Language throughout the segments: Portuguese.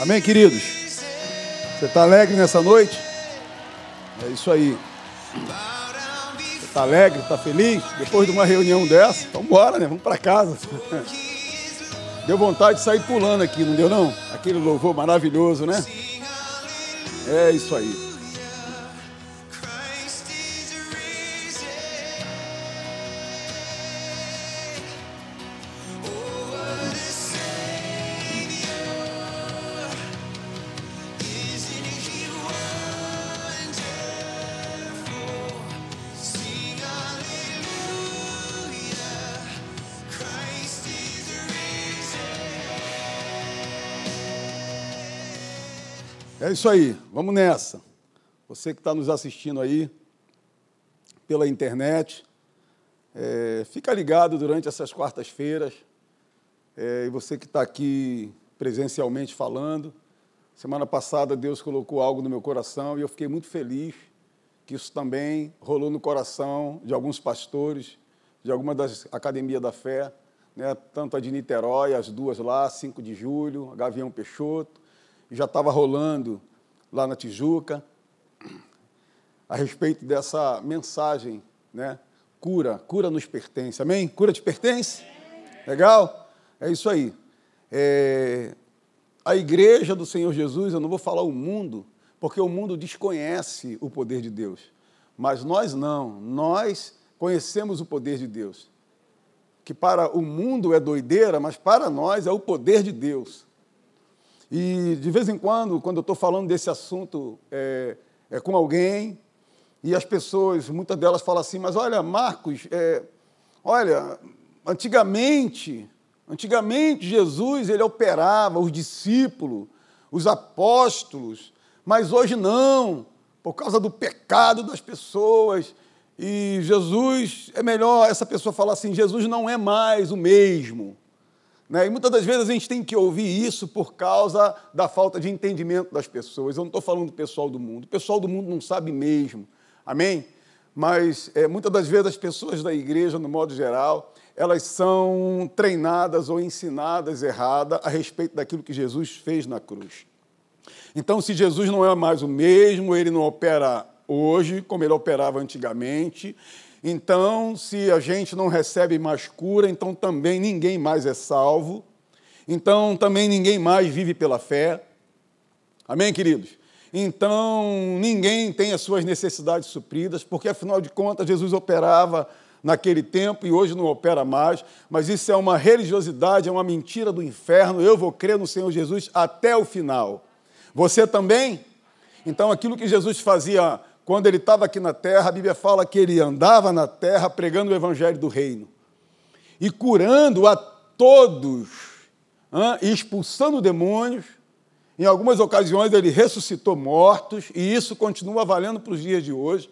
Amém, queridos? Você está alegre nessa noite? É isso aí. Você está alegre, está feliz? Depois de uma reunião dessa, então bora, né? Vamos para casa. Deu vontade de sair pulando aqui, não deu não? Aquele louvor maravilhoso, né? É isso aí. É isso aí, vamos nessa. Você que está nos assistindo aí pela internet, é, fica ligado durante essas quartas-feiras. É, e você que está aqui presencialmente falando. Semana passada Deus colocou algo no meu coração e eu fiquei muito feliz que isso também rolou no coração de alguns pastores, de alguma das academias da fé, né, tanto a de Niterói, as duas lá, 5 de julho, Gavião Peixoto, já estava rolando lá na Tijuca, a respeito dessa mensagem, né? Cura, cura nos pertence, amém? Cura te pertence? Legal? É isso aí. É... A igreja do Senhor Jesus, eu não vou falar o mundo, porque o mundo desconhece o poder de Deus. Mas nós não, nós conhecemos o poder de Deus. Que para o mundo é doideira, mas para nós é o poder de Deus. E de vez em quando, quando eu estou falando desse assunto é, é, com alguém, e as pessoas, muitas delas falam assim, mas olha, Marcos, é, olha, antigamente, antigamente Jesus ele operava os discípulos, os apóstolos, mas hoje não, por causa do pecado das pessoas. E Jesus, é melhor essa pessoa falar assim: Jesus não é mais o mesmo. Né? E muitas das vezes a gente tem que ouvir isso por causa da falta de entendimento das pessoas. Eu não estou falando do pessoal do mundo. O pessoal do mundo não sabe mesmo. Amém? Mas é, muitas das vezes as pessoas da igreja, no modo geral, elas são treinadas ou ensinadas errada a respeito daquilo que Jesus fez na cruz. Então, se Jesus não é mais o mesmo, ele não opera hoje como ele operava antigamente, então, se a gente não recebe mais cura, então também ninguém mais é salvo. Então, também ninguém mais vive pela fé. Amém, queridos? Então, ninguém tem as suas necessidades supridas, porque afinal de contas, Jesus operava naquele tempo e hoje não opera mais, mas isso é uma religiosidade, é uma mentira do inferno. Eu vou crer no Senhor Jesus até o final. Você também? Então, aquilo que Jesus fazia quando ele estava aqui na terra, a Bíblia fala que ele andava na terra pregando o evangelho do reino e curando a todos, hein, e expulsando demônios. Em algumas ocasiões ele ressuscitou mortos, e isso continua valendo para os dias de hoje.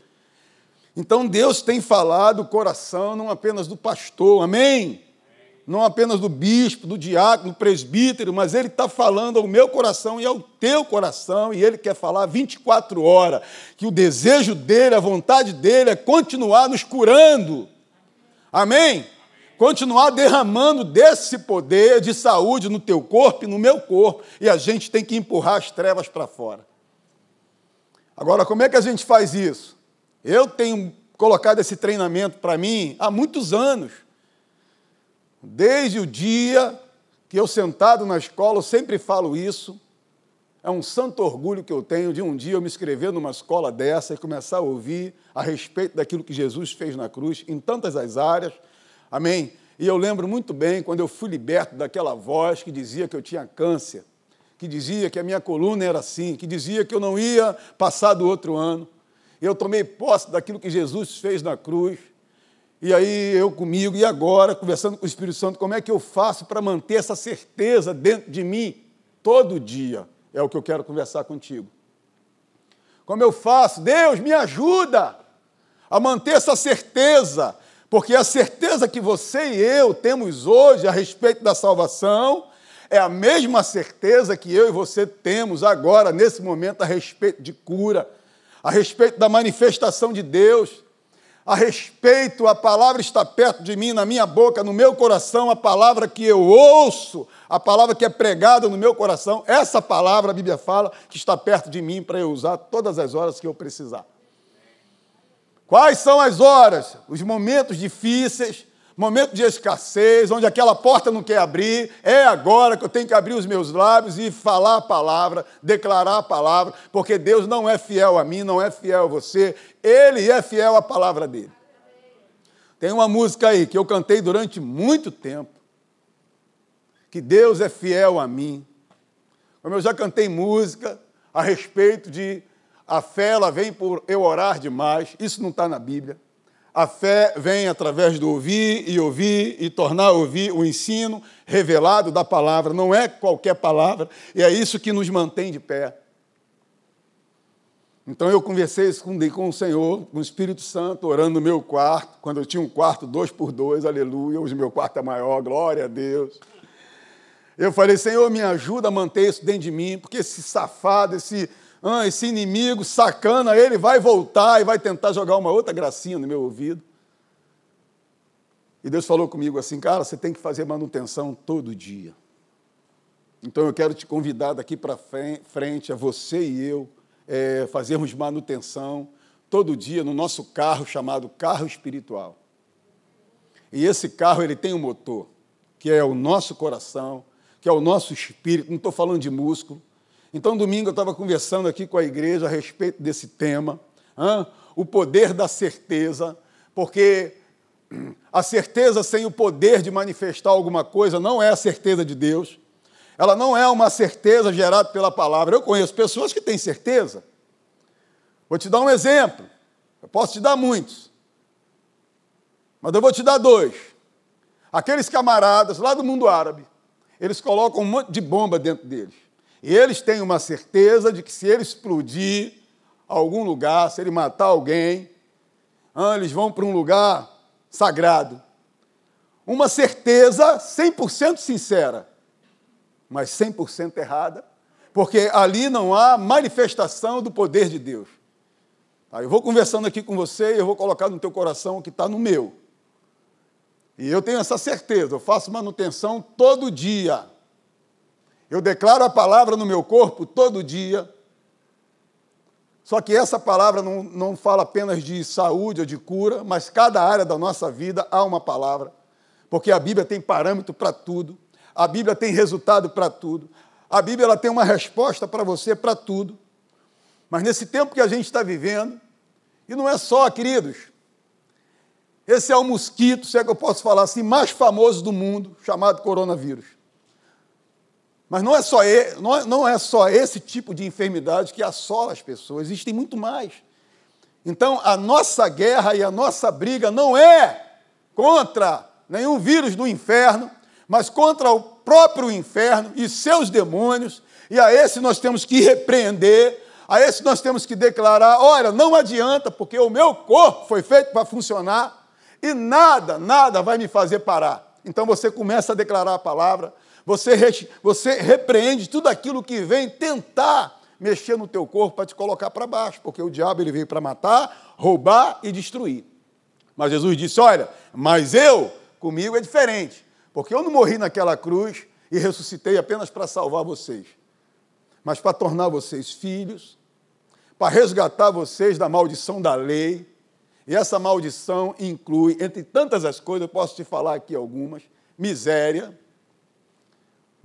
Então Deus tem falado o coração não apenas do pastor, amém? Não apenas do bispo, do diácono, do presbítero, mas ele está falando ao meu coração e ao teu coração, e ele quer falar 24 horas, que o desejo dele, a vontade dele é continuar nos curando. Amém? Continuar derramando desse poder de saúde no teu corpo e no meu corpo, e a gente tem que empurrar as trevas para fora. Agora, como é que a gente faz isso? Eu tenho colocado esse treinamento para mim há muitos anos. Desde o dia que eu sentado na escola, eu sempre falo isso. É um santo orgulho que eu tenho de um dia eu me inscrever numa escola dessa e começar a ouvir a respeito daquilo que Jesus fez na cruz, em tantas as áreas. Amém? E eu lembro muito bem quando eu fui liberto daquela voz que dizia que eu tinha câncer, que dizia que a minha coluna era assim, que dizia que eu não ia passar do outro ano. Eu tomei posse daquilo que Jesus fez na cruz e aí eu comigo, e agora, conversando com o Espírito Santo, como é que eu faço para manter essa certeza dentro de mim todo dia? É o que eu quero conversar contigo. Como eu faço? Deus, me ajuda a manter essa certeza, porque a certeza que você e eu temos hoje a respeito da salvação é a mesma certeza que eu e você temos agora, nesse momento, a respeito de cura, a respeito da manifestação de Deus a respeito, a palavra está perto de mim, na minha boca, no meu coração, a palavra que eu ouço, a palavra que é pregada no meu coração, essa palavra, a Bíblia fala, que está perto de mim para eu usar todas as horas que eu precisar. Quais são as horas? Os momentos difíceis, momento de escassez, onde aquela porta não quer abrir, é agora que eu tenho que abrir os meus lábios e falar a palavra, declarar a palavra, porque Deus não é fiel a mim, não é fiel a você, Ele é fiel à palavra dele. Tem uma música aí que eu cantei durante muito tempo, que Deus é fiel a mim. Como eu já cantei música a respeito de a fé, ela vem por eu orar demais, isso não está na Bíblia. A fé vem através do ouvir e ouvir e tornar a ouvir o ensino revelado da palavra, não é qualquer palavra, e é isso que nos mantém de pé. Então eu conversei com, com o Senhor, com o Espírito Santo, orando no meu quarto, quando eu tinha um quarto dois por dois, aleluia, hoje meu quarto é maior, glória a Deus. Eu falei, Senhor, me ajuda a manter isso dentro de mim, porque esse safado, esse ah, esse inimigo sacana, ele vai voltar e vai tentar jogar uma outra gracinha no meu ouvido. E Deus falou comigo assim, cara, você tem que fazer manutenção todo dia. Então eu quero te convidar daqui para frente, a você e eu, é, fazermos manutenção todo dia no nosso carro chamado carro espiritual. E esse carro ele tem um motor, que é o nosso coração, que é o nosso espírito, não estou falando de músculo, então, domingo eu estava conversando aqui com a igreja a respeito desse tema, hein? o poder da certeza, porque a certeza sem o poder de manifestar alguma coisa não é a certeza de Deus. Ela não é uma certeza gerada pela palavra. Eu conheço pessoas que têm certeza. Vou te dar um exemplo. Eu posso te dar muitos. Mas eu vou te dar dois. Aqueles camaradas lá do mundo árabe, eles colocam um monte de bomba dentro deles. E eles têm uma certeza de que se ele explodir algum lugar, se ele matar alguém, ah, eles vão para um lugar sagrado. Uma certeza 100% sincera, mas 100% errada, porque ali não há manifestação do poder de Deus. Tá, eu vou conversando aqui com você e eu vou colocar no teu coração o que está no meu. E eu tenho essa certeza, eu faço manutenção todo dia. Eu declaro a palavra no meu corpo todo dia. Só que essa palavra não, não fala apenas de saúde ou de cura, mas cada área da nossa vida há uma palavra. Porque a Bíblia tem parâmetro para tudo, a Bíblia tem resultado para tudo, a Bíblia ela tem uma resposta para você para tudo. Mas nesse tempo que a gente está vivendo, e não é só, queridos, esse é o mosquito, se é que eu posso falar assim, mais famoso do mundo, chamado coronavírus. Mas não é, só, não é só esse tipo de enfermidade que assola as pessoas, existem muito mais. Então, a nossa guerra e a nossa briga não é contra nenhum vírus do inferno, mas contra o próprio inferno e seus demônios, e a esse nós temos que repreender, a esse nós temos que declarar: olha, não adianta, porque o meu corpo foi feito para funcionar e nada, nada vai me fazer parar. Então você começa a declarar a palavra, você, você repreende tudo aquilo que vem tentar mexer no teu corpo para te colocar para baixo, porque o diabo ele veio para matar, roubar e destruir. Mas Jesus disse: Olha, mas eu, comigo é diferente, porque eu não morri naquela cruz e ressuscitei apenas para salvar vocês, mas para tornar vocês filhos, para resgatar vocês da maldição da lei. E essa maldição inclui, entre tantas as coisas, eu posso te falar aqui algumas: miséria,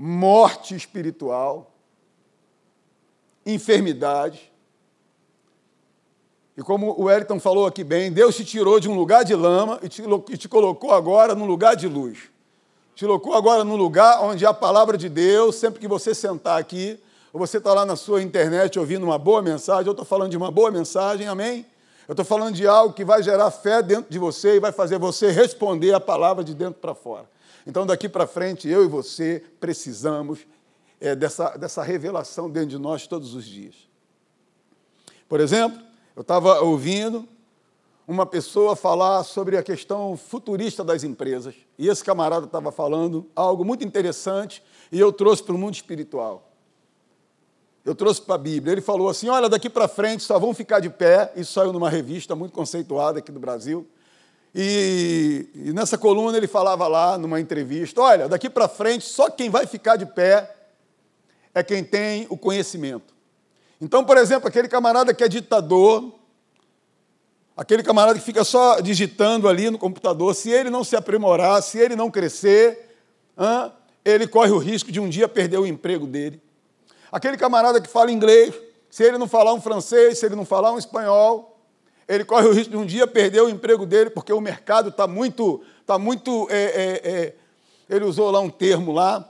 morte espiritual, enfermidade. E como o Wellington falou aqui bem, Deus te tirou de um lugar de lama e te, e te colocou agora num lugar de luz. Te colocou agora num lugar onde a palavra de Deus, sempre que você sentar aqui, ou você está lá na sua internet ouvindo uma boa mensagem, eu estou falando de uma boa mensagem, amém? Eu estou falando de algo que vai gerar fé dentro de você e vai fazer você responder a palavra de dentro para fora. Então, daqui para frente, eu e você precisamos é, dessa, dessa revelação dentro de nós todos os dias. Por exemplo, eu estava ouvindo uma pessoa falar sobre a questão futurista das empresas, e esse camarada estava falando algo muito interessante, e eu trouxe para o mundo espiritual. Eu trouxe para a Bíblia. Ele falou assim: olha, daqui para frente só vão ficar de pé. Isso saiu numa revista muito conceituada aqui do Brasil E, e nessa coluna ele falava lá, numa entrevista: olha, daqui para frente, só quem vai ficar de pé é quem tem o conhecimento. Então, por exemplo, aquele camarada que é ditador, aquele camarada que fica só digitando ali no computador, se ele não se aprimorar, se ele não crescer, ele corre o risco de um dia perder o emprego dele. Aquele camarada que fala inglês, se ele não falar um francês, se ele não falar um espanhol, ele corre o risco de um dia perder o emprego dele, porque o mercado está muito. Tá muito é, é, é, ele usou lá um termo lá,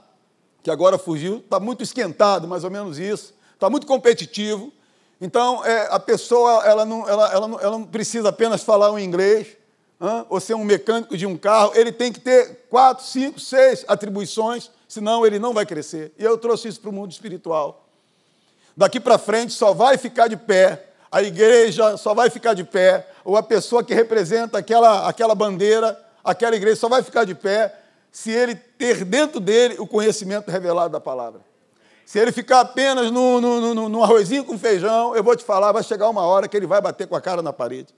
que agora fugiu, está muito esquentado, mais ou menos isso, está muito competitivo. Então, é, a pessoa ela não, ela, ela, não, ela não precisa apenas falar o um inglês, hein, ou ser um mecânico de um carro, ele tem que ter quatro, cinco, seis atribuições, senão ele não vai crescer. E eu trouxe isso para o mundo espiritual. Daqui para frente só vai ficar de pé a igreja só vai ficar de pé, ou a pessoa que representa aquela, aquela bandeira, aquela igreja só vai ficar de pé se ele ter dentro dele o conhecimento revelado da palavra. Se ele ficar apenas no, no, no, no arrozinho com feijão, eu vou te falar, vai chegar uma hora que ele vai bater com a cara na parede.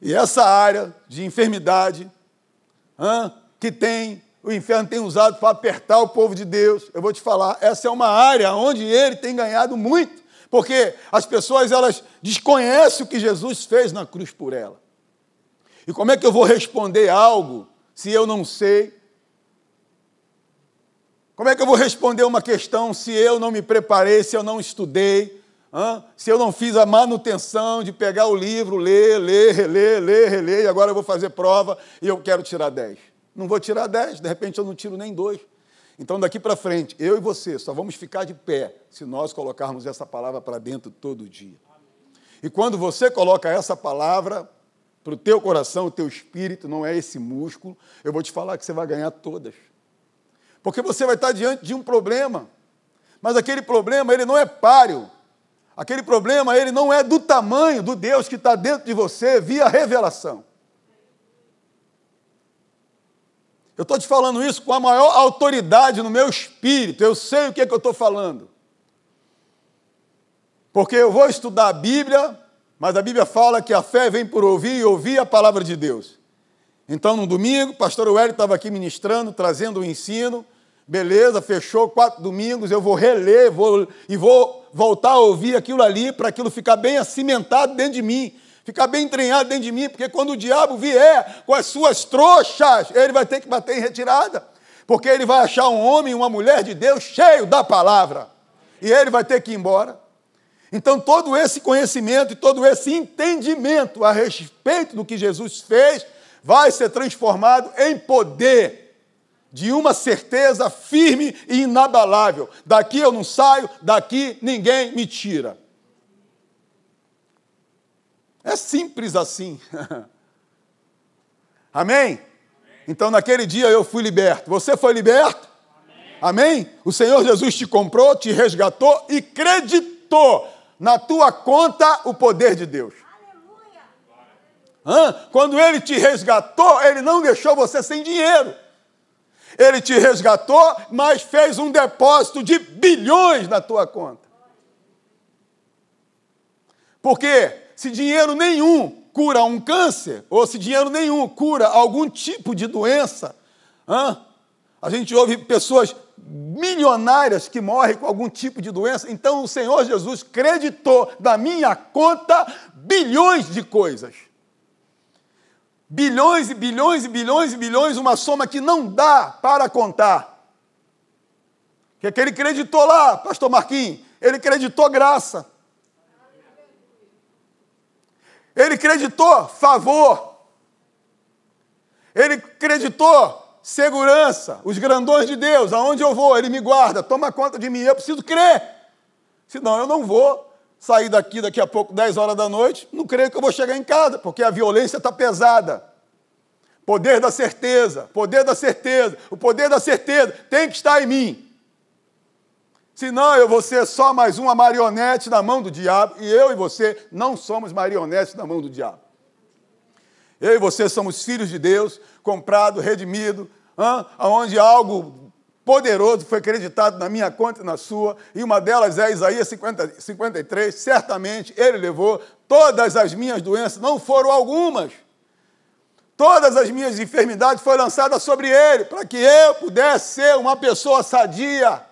E essa área de enfermidade que tem, o inferno tem usado para apertar o povo de Deus, eu vou te falar, essa é uma área onde ele tem ganhado muito. Porque as pessoas elas desconhecem o que Jesus fez na cruz por ela. E como é que eu vou responder algo se eu não sei? Como é que eu vou responder uma questão se eu não me preparei, se eu não estudei, se eu não fiz a manutenção de pegar o livro, ler, ler, reler, ler, reler, e agora eu vou fazer prova e eu quero tirar 10? Não vou tirar 10, de repente eu não tiro nem dois. Então, daqui para frente, eu e você só vamos ficar de pé se nós colocarmos essa palavra para dentro todo dia. E quando você coloca essa palavra para o teu coração, o teu espírito, não é esse músculo, eu vou te falar que você vai ganhar todas. Porque você vai estar diante de um problema, mas aquele problema ele não é páreo. Aquele problema ele não é do tamanho do Deus que está dentro de você via revelação. Eu estou te falando isso com a maior autoridade no meu espírito, eu sei o que, é que eu estou falando. Porque eu vou estudar a Bíblia, mas a Bíblia fala que a fé vem por ouvir e ouvir a palavra de Deus. Então, no domingo, o pastor Wélio estava aqui ministrando, trazendo o ensino. Beleza, fechou quatro domingos, eu vou reler vou, e vou voltar a ouvir aquilo ali para aquilo ficar bem acimentado dentro de mim ficar bem entranhado dentro de mim, porque quando o diabo vier com as suas trouxas, ele vai ter que bater em retirada, porque ele vai achar um homem uma mulher de Deus cheio da palavra, e ele vai ter que ir embora. Então, todo esse conhecimento e todo esse entendimento a respeito do que Jesus fez vai ser transformado em poder, de uma certeza firme e inabalável. Daqui eu não saio, daqui ninguém me tira. É simples assim. Amém? Então, naquele dia eu fui liberto. Você foi liberto? Amém? Amém? O Senhor Jesus te comprou, te resgatou e creditou na tua conta o poder de Deus. Hã? Quando ele te resgatou, ele não deixou você sem dinheiro. Ele te resgatou, mas fez um depósito de bilhões na tua conta. Por quê? Se dinheiro nenhum cura um câncer, ou se dinheiro nenhum cura algum tipo de doença, a gente ouve pessoas milionárias que morrem com algum tipo de doença, então o Senhor Jesus creditou da minha conta bilhões de coisas. Bilhões e bilhões e bilhões e bilhões, uma soma que não dá para contar. Que é que ele creditou lá, pastor Marquinhos? Ele creditou graça. Ele creditou favor. Ele creditou segurança. Os grandões de Deus, aonde eu vou, Ele me guarda, toma conta de mim. Eu preciso crer. Senão eu não vou sair daqui daqui a pouco, 10 horas da noite, não creio que eu vou chegar em casa, porque a violência está pesada. Poder da certeza, poder da certeza, o poder da certeza tem que estar em mim. Senão eu vou ser só mais uma marionete na mão do diabo, e eu e você não somos marionetes na mão do diabo. Eu e você somos filhos de Deus, comprado, redimido, aonde algo poderoso foi acreditado na minha conta e na sua, e uma delas é Isaías 50, 53, certamente ele levou todas as minhas doenças, não foram algumas, Todas as minhas enfermidades foram lançadas sobre ele, para que eu pudesse ser uma pessoa sadia.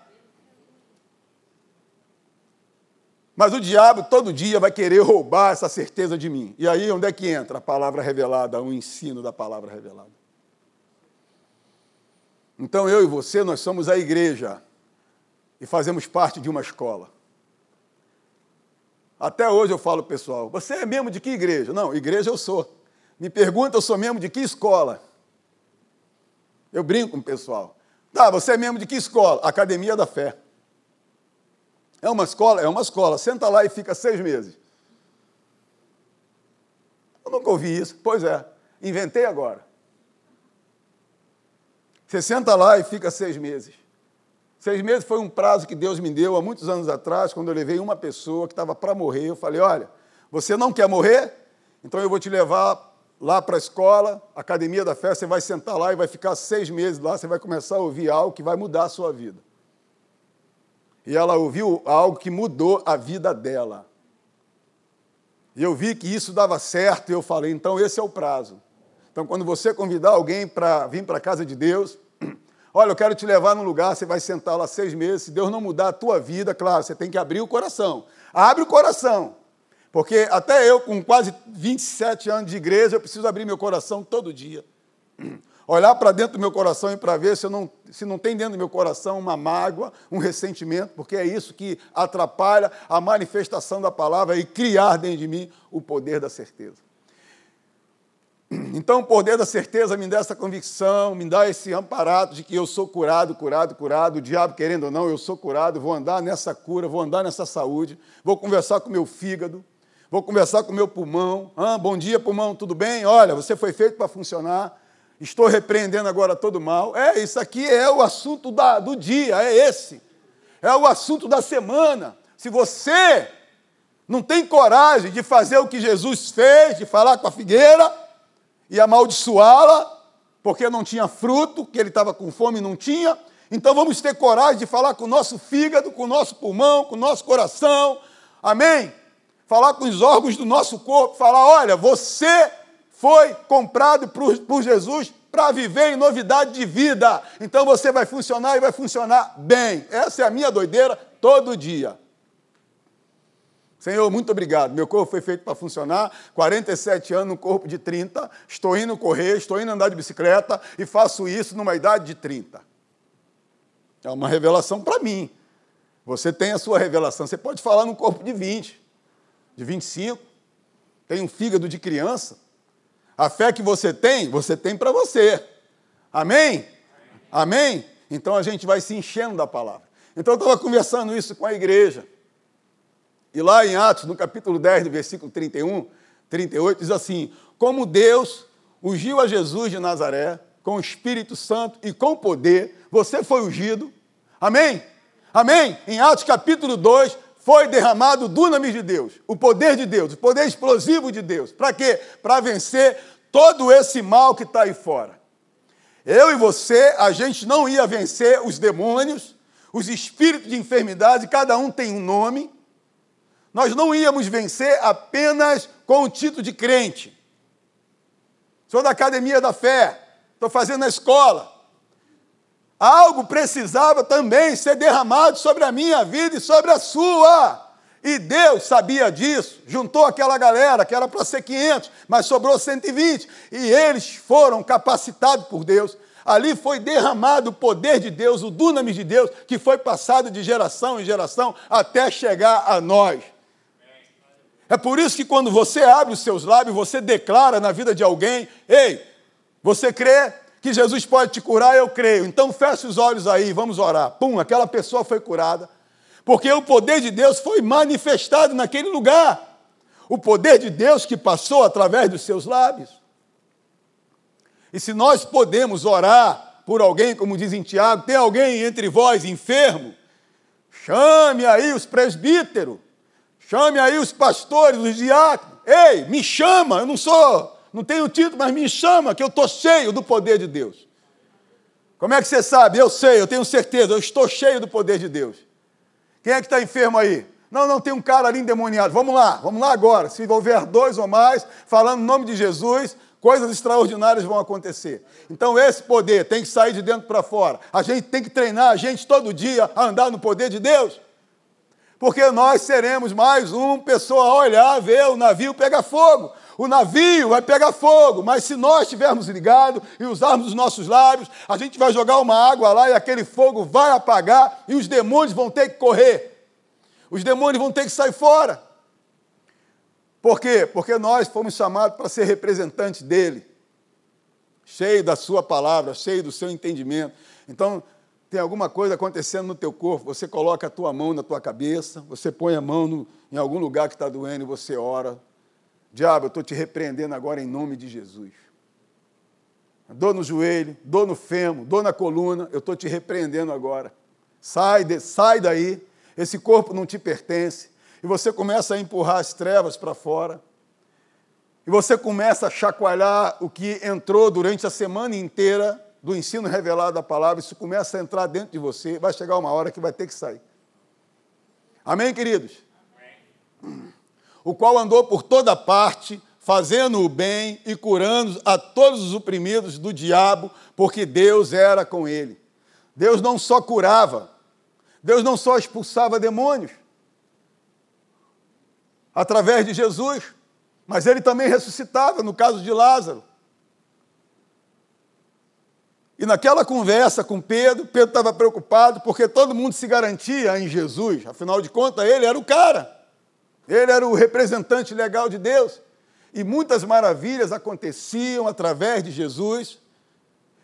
Mas o diabo todo dia vai querer roubar essa certeza de mim. E aí onde é que entra a palavra revelada, o ensino da palavra revelada? Então eu e você, nós somos a igreja e fazemos parte de uma escola. Até hoje eu falo, pessoal, você é membro de que igreja? Não, igreja eu sou. Me pergunta, eu sou membro de que escola? Eu brinco com o pessoal. Tá, você é membro de que escola? Academia da Fé. É uma escola? É uma escola. Senta lá e fica seis meses. Eu nunca ouvi isso. Pois é, inventei agora. Você senta lá e fica seis meses. Seis meses foi um prazo que Deus me deu há muitos anos atrás, quando eu levei uma pessoa que estava para morrer. Eu falei: Olha, você não quer morrer? Então eu vou te levar lá para a escola, academia da fé. Você vai sentar lá e vai ficar seis meses lá. Você vai começar a ouvir algo que vai mudar a sua vida. E ela ouviu algo que mudou a vida dela. E eu vi que isso dava certo, e eu falei: então esse é o prazo. Então, quando você convidar alguém para vir para a casa de Deus, olha, eu quero te levar num lugar, você vai sentar lá seis meses. Se Deus não mudar a tua vida, claro, você tem que abrir o coração. Abre o coração. Porque até eu, com quase 27 anos de igreja, eu preciso abrir meu coração todo dia. Olhar para dentro do meu coração e para ver se, não, se não tem dentro do meu coração uma mágoa, um ressentimento, porque é isso que atrapalha a manifestação da palavra e criar dentro de mim o poder da certeza. Então, o poder da certeza me dá essa convicção, me dá esse amparado de que eu sou curado, curado, curado. O diabo, querendo ou não, eu sou curado, vou andar nessa cura, vou andar nessa saúde, vou conversar com meu fígado, vou conversar com meu pulmão. Ah, bom dia, pulmão, tudo bem? Olha, você foi feito para funcionar. Estou repreendendo agora todo mal. É, isso aqui é o assunto da, do dia, é esse. É o assunto da semana. Se você não tem coragem de fazer o que Jesus fez, de falar com a figueira, e amaldiçoá-la, porque não tinha fruto, que ele estava com fome e não tinha. Então vamos ter coragem de falar com o nosso fígado, com o nosso pulmão, com o nosso coração. Amém? Falar com os órgãos do nosso corpo, falar: olha, você foi comprado por, por Jesus para viver em novidade de vida. Então você vai funcionar e vai funcionar bem. Essa é a minha doideira todo dia. Senhor, muito obrigado. Meu corpo foi feito para funcionar. 47 anos, um corpo de 30. Estou indo correr, estou indo andar de bicicleta e faço isso numa idade de 30. É uma revelação para mim. Você tem a sua revelação. Você pode falar num corpo de 20, de 25. Tem um fígado de criança. A fé que você tem, você tem para você. Amém? Amém? Então a gente vai se enchendo da palavra. Então eu estava conversando isso com a igreja. E lá em Atos, no capítulo 10, no versículo 31, 38, diz assim: Como Deus ungiu a Jesus de Nazaré com o Espírito Santo e com poder, você foi ungido. Amém? Amém? Em Atos capítulo 2, foi derramado o dunamis de Deus, o poder de Deus, o poder explosivo de Deus. Para quê? Para vencer todo esse mal que está aí fora. Eu e você, a gente não ia vencer os demônios, os espíritos de enfermidade, cada um tem um nome, nós não íamos vencer apenas com o título de crente. Sou da academia da fé, estou fazendo a escola. Algo precisava também ser derramado sobre a minha vida e sobre a sua. E Deus sabia disso, juntou aquela galera que era para ser 500, mas sobrou 120, e eles foram capacitados por Deus. Ali foi derramado o poder de Deus, o dunamis de Deus, que foi passado de geração em geração até chegar a nós. É por isso que quando você abre os seus lábios, você declara na vida de alguém: Ei, você crê que Jesus pode te curar? Eu creio. Então feche os olhos aí, vamos orar. Pum, aquela pessoa foi curada. Porque o poder de Deus foi manifestado naquele lugar. O poder de Deus que passou através dos seus lábios. E se nós podemos orar por alguém, como diz em Tiago, tem alguém entre vós enfermo? Chame aí os presbíteros Chame aí os pastores, os diáconos. Ei, me chama, eu não sou, não tenho título, mas me chama, que eu estou cheio do poder de Deus. Como é que você sabe? Eu sei, eu tenho certeza, eu estou cheio do poder de Deus. Quem é que está enfermo aí? Não, não, tem um cara ali endemoniado. Vamos lá, vamos lá agora. Se houver dois ou mais, falando no nome de Jesus, coisas extraordinárias vão acontecer. Então esse poder tem que sair de dentro para fora. A gente tem que treinar a gente todo dia a andar no poder de Deus. Porque nós seremos mais uma pessoa a olhar, ver o navio pegar fogo. O navio vai pegar fogo, mas se nós estivermos ligados e usarmos os nossos lábios, a gente vai jogar uma água lá e aquele fogo vai apagar e os demônios vão ter que correr. Os demônios vão ter que sair fora. Por quê? Porque nós fomos chamados para ser representantes dele, cheio da sua palavra, cheio do seu entendimento. Então, tem alguma coisa acontecendo no teu corpo, você coloca a tua mão na tua cabeça, você põe a mão no, em algum lugar que está doendo e você ora. Diabo, eu estou te repreendendo agora em nome de Jesus. Dor no joelho, dor no fêmur, dor na coluna, eu estou te repreendendo agora. Sai, de, sai daí, esse corpo não te pertence. E você começa a empurrar as trevas para fora. E você começa a chacoalhar o que entrou durante a semana inteira do ensino revelado da palavra, isso começa a entrar dentro de você, vai chegar uma hora que vai ter que sair. Amém, queridos? Amém. O qual andou por toda parte, fazendo o bem e curando a todos os oprimidos do diabo, porque Deus era com ele. Deus não só curava, Deus não só expulsava demônios através de Jesus, mas ele também ressuscitava, no caso de Lázaro. E naquela conversa com Pedro, Pedro estava preocupado porque todo mundo se garantia em Jesus, afinal de contas, ele era o cara, ele era o representante legal de Deus. E muitas maravilhas aconteciam através de Jesus.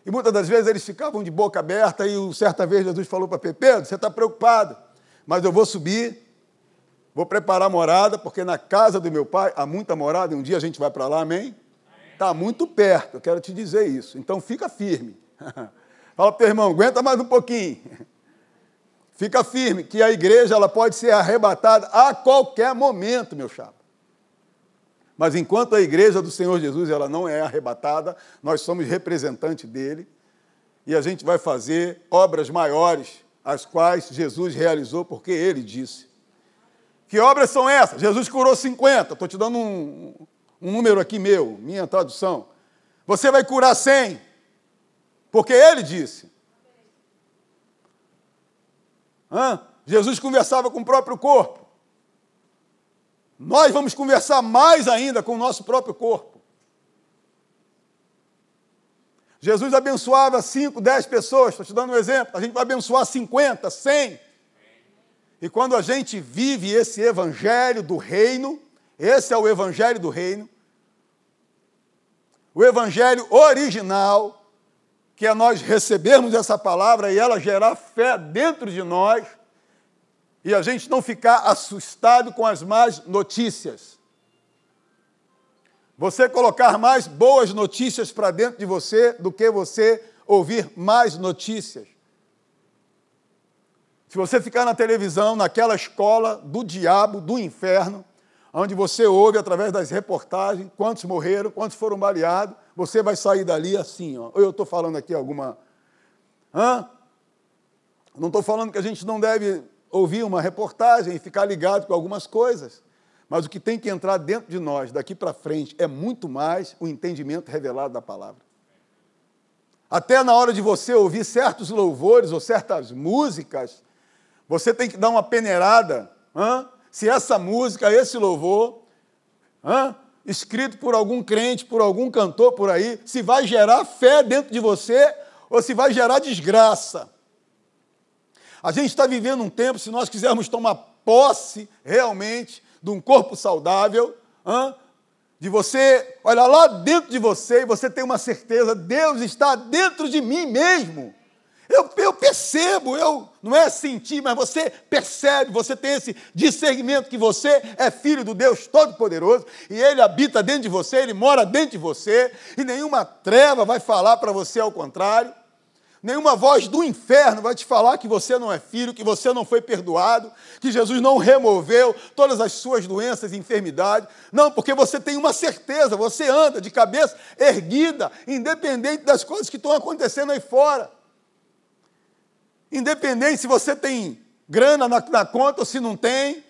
E muitas das vezes eles ficavam de boca aberta. E certa vez Jesus falou para Pedro: Você está preocupado, mas eu vou subir, vou preparar morada, porque na casa do meu pai há muita morada. E um dia a gente vai para lá, amém? Está muito perto, eu quero te dizer isso. Então fica firme. Fala para o teu irmão, aguenta mais um pouquinho. Fica firme, que a igreja ela pode ser arrebatada a qualquer momento, meu chapa. Mas enquanto a igreja do Senhor Jesus ela não é arrebatada, nós somos representantes dele e a gente vai fazer obras maiores, as quais Jesus realizou porque ele disse. Que obras são essas? Jesus curou 50, estou te dando um, um número aqui meu, minha tradução. Você vai curar 100, porque ele disse. Hã? Jesus conversava com o próprio corpo. Nós vamos conversar mais ainda com o nosso próprio corpo. Jesus abençoava 5, 10 pessoas, estou te dando um exemplo. A gente vai abençoar 50, 100. E quando a gente vive esse evangelho do reino, esse é o evangelho do reino, o evangelho original, que é nós recebermos essa palavra e ela gerar fé dentro de nós e a gente não ficar assustado com as más notícias. Você colocar mais boas notícias para dentro de você do que você ouvir mais notícias. Se você ficar na televisão, naquela escola do diabo, do inferno, onde você ouve através das reportagens quantos morreram, quantos foram baleados, você vai sair dali assim, ó. Eu estou falando aqui alguma. Hã? Não estou falando que a gente não deve ouvir uma reportagem e ficar ligado com algumas coisas. Mas o que tem que entrar dentro de nós, daqui para frente, é muito mais o entendimento revelado da palavra. Até na hora de você ouvir certos louvores ou certas músicas, você tem que dar uma peneirada. Hã? se essa música, esse louvor, hã, escrito por algum crente, por algum cantor por aí, se vai gerar fé dentro de você ou se vai gerar desgraça. A gente está vivendo um tempo, se nós quisermos tomar posse realmente de um corpo saudável, hã, de você olhar lá dentro de você e você tem uma certeza, Deus está dentro de mim mesmo. Eu, eu percebo, eu não é sentir, mas você percebe, você tem esse discernimento que você é filho do Deus Todo-Poderoso e Ele habita dentro de você, Ele mora dentro de você e nenhuma treva vai falar para você ao contrário. Nenhuma voz do inferno vai te falar que você não é filho, que você não foi perdoado, que Jesus não removeu todas as suas doenças e enfermidades. Não, porque você tem uma certeza, você anda de cabeça erguida, independente das coisas que estão acontecendo aí fora. Independente se você tem grana na, na conta ou se não tem,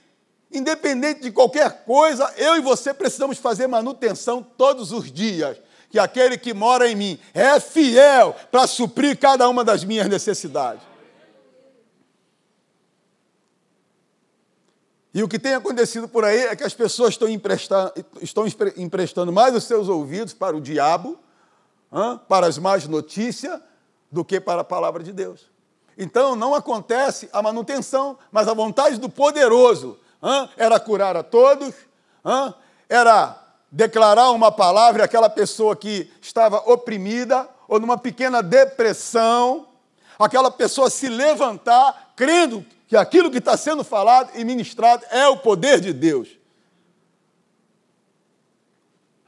independente de qualquer coisa, eu e você precisamos fazer manutenção todos os dias, que aquele que mora em mim é fiel para suprir cada uma das minhas necessidades. E o que tem acontecido por aí é que as pessoas estão estão emprestando mais os seus ouvidos para o diabo, para as más notícias, do que para a palavra de Deus. Então não acontece a manutenção, mas a vontade do poderoso era curar a todos, era declarar uma palavra aquela pessoa que estava oprimida ou numa pequena depressão, aquela pessoa se levantar crendo que aquilo que está sendo falado e ministrado é o poder de Deus.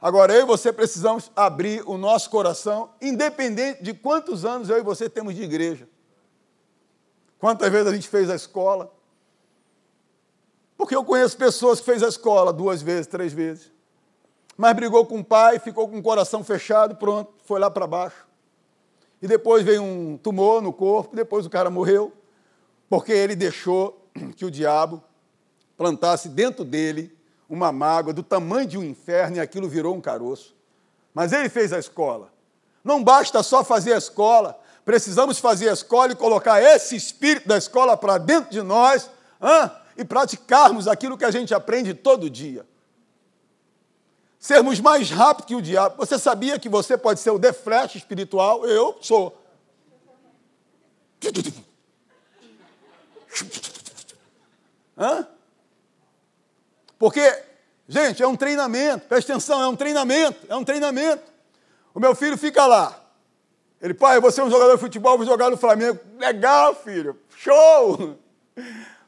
Agora, eu e você precisamos abrir o nosso coração, independente de quantos anos eu e você temos de igreja. Quantas vezes a gente fez a escola? Porque eu conheço pessoas que fez a escola duas vezes, três vezes mas brigou com o pai, ficou com o coração fechado, pronto, foi lá para baixo. E depois veio um tumor no corpo, depois o cara morreu, porque ele deixou que o diabo plantasse dentro dele uma mágoa do tamanho de um inferno e aquilo virou um caroço. Mas ele fez a escola. Não basta só fazer a escola, precisamos fazer a escola e colocar esse espírito da escola para dentro de nós hein? e praticarmos aquilo que a gente aprende todo dia sermos mais rápidos que o diabo. Você sabia que você pode ser o Flash espiritual? Eu sou. Hã? Porque, gente, é um treinamento, presta atenção, é um treinamento, é um treinamento. O meu filho fica lá. Ele, pai, você é um jogador de futebol, vou jogar no Flamengo. Legal, filho, show!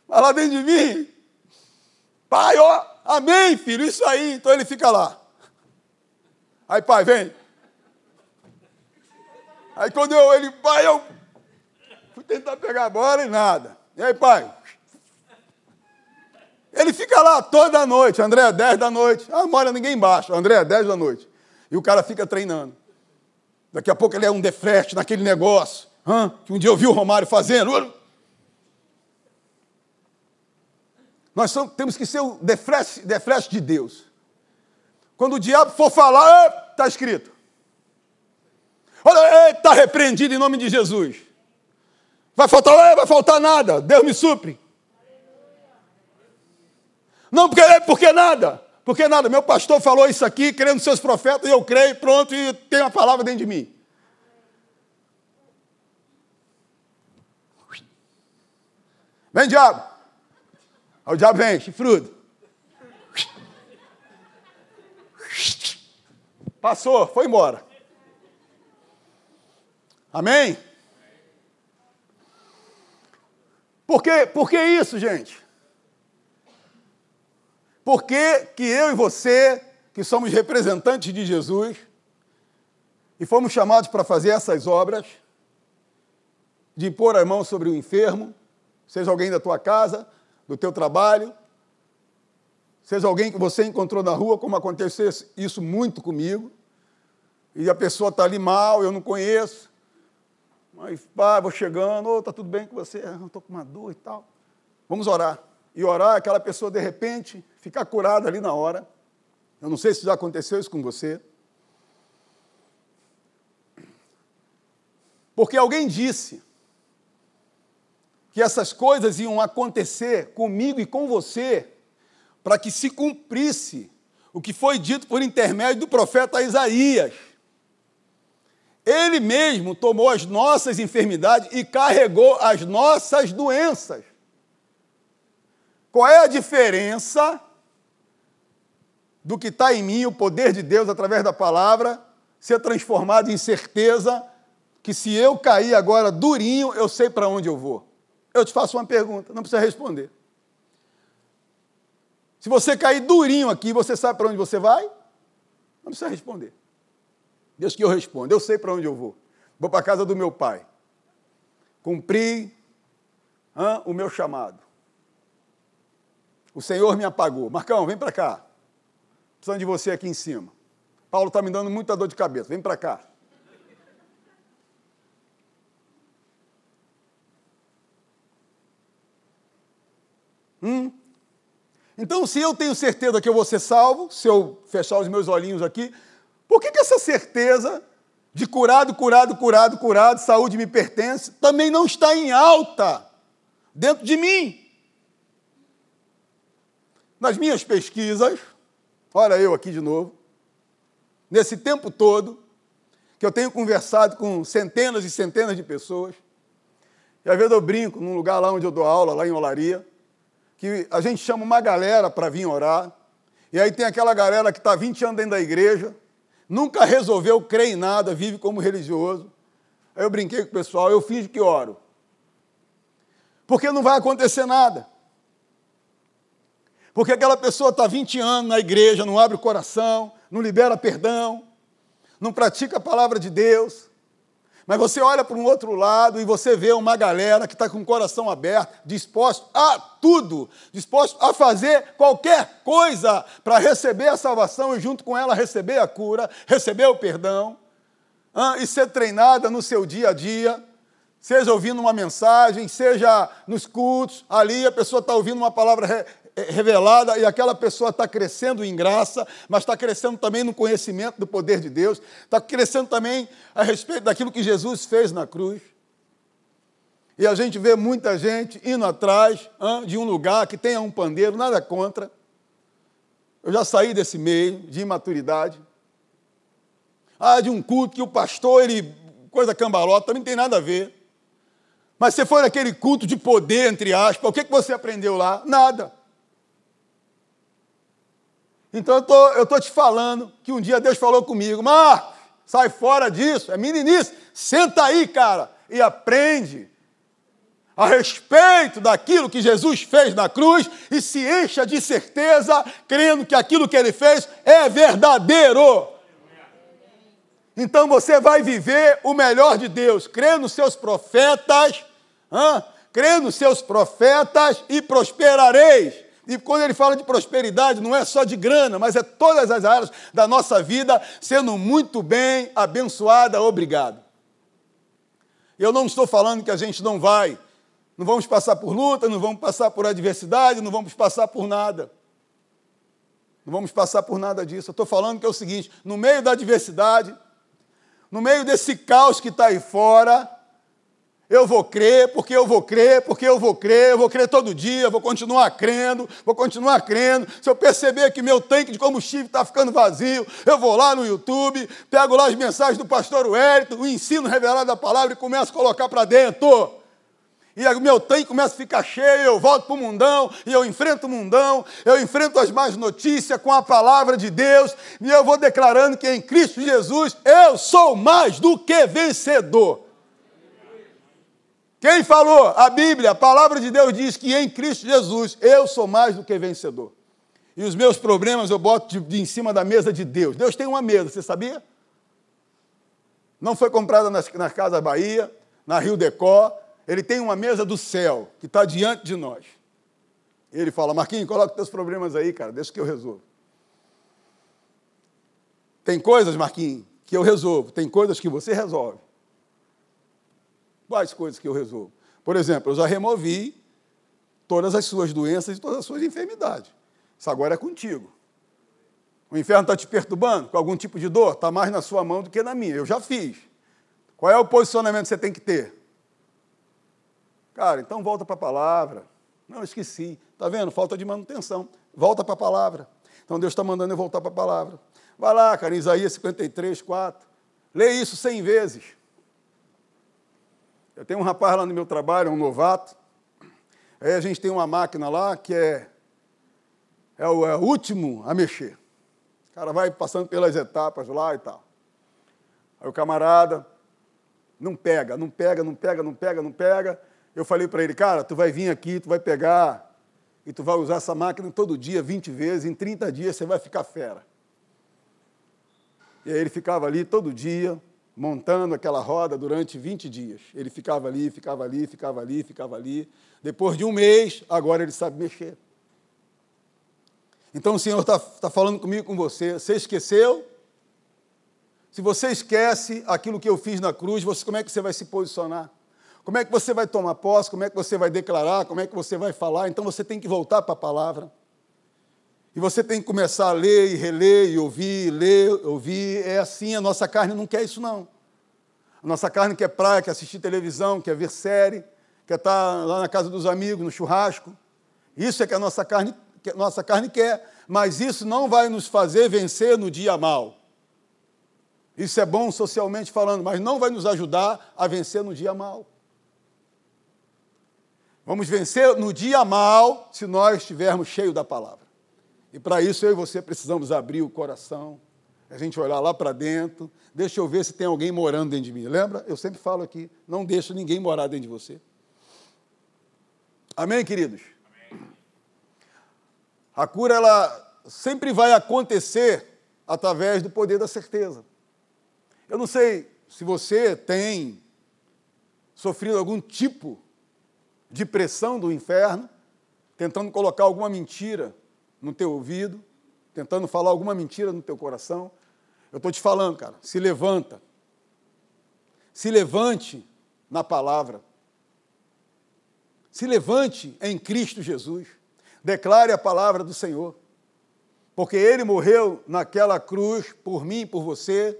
Vai lá dentro de mim. Pai, ó, amém, filho, isso aí. Então ele fica lá. Aí, pai, vem. Aí quando eu, ele, pai, eu fui tentar pegar a bola e nada. E aí, pai? Ele fica lá toda noite, André, 10 da noite. Ah, mora ninguém embaixo, André, 10 da noite. E o cara fica treinando. Daqui a pouco ele é um deflete naquele negócio. Hã? Que um dia eu vi o Romário fazendo. Nós somos, temos que ser o deflete de Deus. Quando o diabo for falar, está escrito. Olha, está repreendido em nome de Jesus. Vai faltar, vai faltar nada. Deus me supre. Não, porque, porque nada. Porque nada. Meu pastor falou isso aqui, crendo seus profetas, e eu creio, pronto, e tem a palavra dentro de mim. Vem, diabo. Aí o diabo vem, chifrudo. Passou, foi embora. Amém? Por que, por que isso, gente? Por que, que eu e você, que somos representantes de Jesus, e fomos chamados para fazer essas obras, de pôr a mão sobre o enfermo, seja alguém da tua casa, do teu trabalho, seja alguém que você encontrou na rua, como aconteceu isso muito comigo, e a pessoa está ali mal, eu não conheço, mas pá, vou chegando, oh, tá tudo bem com você? Ah, estou com uma dor e tal. Vamos orar. E orar, aquela pessoa de repente ficar curada ali na hora. Eu não sei se já aconteceu isso com você. Porque alguém disse que essas coisas iam acontecer comigo e com você para que se cumprisse o que foi dito por intermédio do profeta Isaías. Ele mesmo tomou as nossas enfermidades e carregou as nossas doenças. Qual é a diferença do que está em mim, o poder de Deus através da palavra, ser transformado em certeza que se eu cair agora durinho, eu sei para onde eu vou? Eu te faço uma pergunta, não precisa responder. Se você cair durinho aqui, você sabe para onde você vai? Não precisa responder. Deus que eu respondo, eu sei para onde eu vou. Vou para a casa do meu pai. Cumpri o meu chamado. O Senhor me apagou. Marcão, vem para cá. Precisando de você aqui em cima. Paulo está me dando muita dor de cabeça. Vem para cá. Hum? Então, se eu tenho certeza que eu vou ser salvo, se eu fechar os meus olhinhos aqui, Por que, que essa certeza de curado, curado, curado, curado, saúde me pertence, também não está em alta dentro de mim? Nas minhas pesquisas, olha eu aqui de novo, nesse tempo todo, que eu tenho conversado com centenas e centenas de pessoas, e às vezes eu brinco num lugar lá onde eu dou aula, lá em Olaria, que a gente chama uma galera para vir orar, e aí tem aquela galera que está 20 anos dentro da igreja, nunca resolveu crer em nada, vive como religioso. Aí eu brinquei com o pessoal, eu finjo que oro. Porque não vai acontecer nada. Porque aquela pessoa está 20 anos na igreja, não abre o coração, não libera perdão, não pratica a palavra de Deus, mas você olha para um outro lado e você vê uma galera que está com o coração aberto, disposto a tudo, disposto a fazer qualquer coisa para receber a salvação e, junto com ela, receber a cura, receber o perdão e ser treinada no seu dia a dia. Seja ouvindo uma mensagem, seja nos cultos, ali a pessoa está ouvindo uma palavra revelada e aquela pessoa está crescendo em graça, mas está crescendo também no conhecimento do poder de Deus, está crescendo também a respeito daquilo que Jesus fez na cruz. E a gente vê muita gente indo atrás hein, de um lugar que tenha um pandeiro, nada contra. Eu já saí desse meio de imaturidade. Ah, de um culto que o pastor, ele, coisa cambalota, também não tem nada a ver. Mas se for aquele culto de poder, entre aspas, o que, que você aprendeu lá? Nada. Então eu tô, estou tô te falando que um dia Deus falou comigo, Marcos, sai fora disso, é meninice, senta aí, cara, e aprende a respeito daquilo que Jesus fez na cruz e se encha de certeza, crendo que aquilo que ele fez é verdadeiro. Então você vai viver o melhor de Deus, crê nos seus profetas, hã? crê nos seus profetas e prosperareis. E quando ele fala de prosperidade, não é só de grana, mas é todas as áreas da nossa vida sendo muito bem abençoada, obrigado. Eu não estou falando que a gente não vai, não vamos passar por luta, não vamos passar por adversidade, não vamos passar por nada. Não vamos passar por nada disso. Eu estou falando que é o seguinte: no meio da adversidade, no meio desse caos que está aí fora, eu vou crer, porque eu vou crer, porque eu vou crer, eu vou crer todo dia, vou continuar crendo, vou continuar crendo. Se eu perceber que meu tanque de combustível está ficando vazio, eu vou lá no YouTube, pego lá as mensagens do pastor Wellington, o ensino revelado da palavra e começo a colocar para dentro. E o meu tanque começa a ficar cheio, eu volto para o mundão, e eu enfrento o mundão, eu enfrento as más notícias com a palavra de Deus, e eu vou declarando que em Cristo Jesus eu sou mais do que vencedor. Quem falou? A Bíblia, a palavra de Deus diz que em Cristo Jesus eu sou mais do que vencedor. E os meus problemas eu boto de, de em cima da mesa de Deus. Deus tem uma mesa, você sabia? Não foi comprada nas, nas Casas Bahia, na Rio Decó. Ele tem uma mesa do céu que está diante de nós. Ele fala, Marquinhos, coloca teus problemas aí, cara, deixa que eu resolvo. Tem coisas, Marquinhos, que eu resolvo, tem coisas que você resolve. Quais coisas que eu resolvo? Por exemplo, eu já removi todas as suas doenças e todas as suas enfermidades. Isso agora é contigo. O inferno está te perturbando com algum tipo de dor? Está mais na sua mão do que na minha. Eu já fiz. Qual é o posicionamento que você tem que ter? Cara, então volta para a palavra. Não, esqueci. Está vendo? Falta de manutenção. Volta para a palavra. Então Deus está mandando eu voltar para a palavra. Vai lá, cara, Isaías 53, 4. Lê isso cem vezes. Eu tenho um rapaz lá no meu trabalho, um novato. Aí a gente tem uma máquina lá que é, é, o, é o último a mexer. O cara vai passando pelas etapas lá e tal. Aí o camarada não pega, não pega, não pega, não pega, não pega. Eu falei para ele, cara, tu vai vir aqui, tu vai pegar e tu vai usar essa máquina todo dia, 20 vezes, em 30 dias você vai ficar fera. E aí ele ficava ali todo dia, montando aquela roda durante 20 dias. Ele ficava ali, ficava ali, ficava ali, ficava ali. Depois de um mês, agora ele sabe mexer. Então o Senhor está tá falando comigo, com você. Você esqueceu? Se você esquece aquilo que eu fiz na cruz, você, como é que você vai se posicionar? Como é que você vai tomar posse? Como é que você vai declarar? Como é que você vai falar? Então você tem que voltar para a palavra. E você tem que começar a ler e reler e ouvir, ler, ouvir. É assim, a nossa carne não quer isso, não. A nossa carne quer praia, quer assistir televisão, quer ver série, quer estar lá na casa dos amigos, no churrasco. Isso é que a nossa carne, que a nossa carne quer. Mas isso não vai nos fazer vencer no dia mal. Isso é bom socialmente falando, mas não vai nos ajudar a vencer no dia mal. Vamos vencer no dia mal se nós estivermos cheios da palavra. E para isso eu e você precisamos abrir o coração, a gente olhar lá para dentro, deixa eu ver se tem alguém morando dentro de mim. Lembra? Eu sempre falo aqui, não deixa ninguém morar dentro de você. Amém, queridos? Amém. A cura, ela sempre vai acontecer através do poder da certeza. Eu não sei se você tem sofrido algum tipo de pressão do inferno, tentando colocar alguma mentira no teu ouvido, tentando falar alguma mentira no teu coração. Eu estou te falando, cara, se levanta. Se levante na palavra. Se levante em Cristo Jesus. Declare a palavra do Senhor. Porque Ele morreu naquela cruz por mim e por você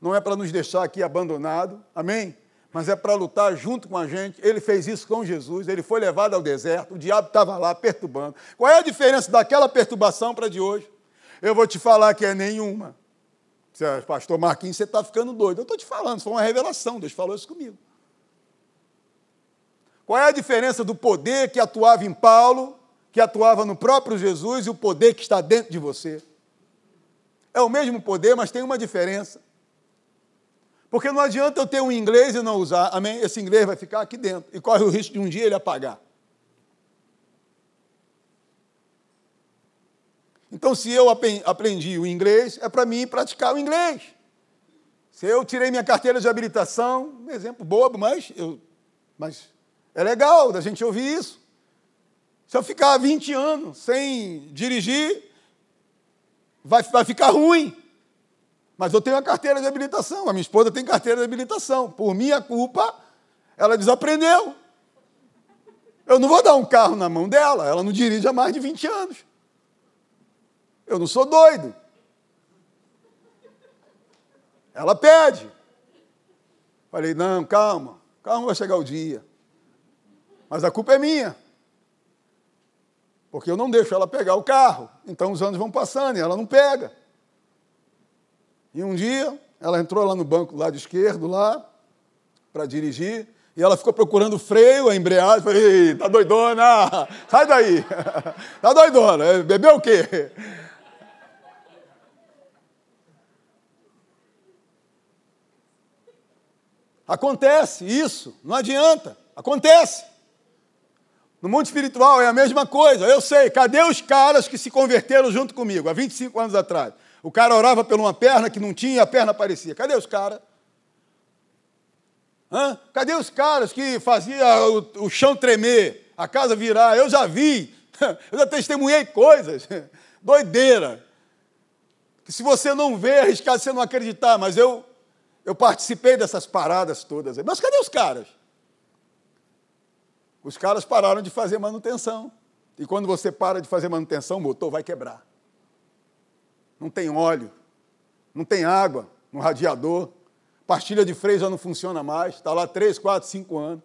não é para nos deixar aqui abandonado, amém? Mas é para lutar junto com a gente. Ele fez isso com Jesus, ele foi levado ao deserto, o diabo estava lá perturbando. Qual é a diferença daquela perturbação para de hoje? Eu vou te falar que é nenhuma. Pastor Marquinhos, você está ficando doido. Eu estou te falando, foi uma revelação, Deus falou isso comigo. Qual é a diferença do poder que atuava em Paulo, que atuava no próprio Jesus, e o poder que está dentro de você? É o mesmo poder, mas tem uma diferença. Porque não adianta eu ter um inglês e não usar, amém? Esse inglês vai ficar aqui dentro e corre o risco de um dia ele apagar. Então, se eu aprendi o inglês, é para mim praticar o inglês. Se eu tirei minha carteira de habilitação, um exemplo bobo, mas, eu, mas é legal da gente ouvir isso. Se eu ficar 20 anos sem dirigir, vai, vai ficar ruim. Mas eu tenho a carteira de habilitação, a minha esposa tem carteira de habilitação. Por minha culpa, ela desaprendeu. Eu não vou dar um carro na mão dela, ela não dirige há mais de 20 anos. Eu não sou doido. Ela pede. Falei, não, calma, calma, vai chegar o dia. Mas a culpa é minha. Porque eu não deixo ela pegar o carro. Então os anos vão passando e ela não pega. E um dia, ela entrou lá no banco do lado esquerdo, lá, para dirigir, e ela ficou procurando o freio, a embreagem, falei, tá doidona, sai daí, tá doidona, é, bebeu o quê? Acontece isso, não adianta, acontece. No mundo espiritual é a mesma coisa, eu sei, cadê os caras que se converteram junto comigo, há 25 anos atrás? O cara orava por uma perna que não tinha a perna aparecia. Cadê os caras? Cadê os caras que faziam o, o chão tremer, a casa virar? Eu já vi, eu já testemunhei coisas. Doideira. Que se você não vê, é arriscado você não acreditar, mas eu, eu participei dessas paradas todas. Mas cadê os caras? Os caras pararam de fazer manutenção. E quando você para de fazer manutenção, o motor vai quebrar não tem óleo, não tem água no radiador, pastilha de freio já não funciona mais, está lá três, quatro, cinco anos.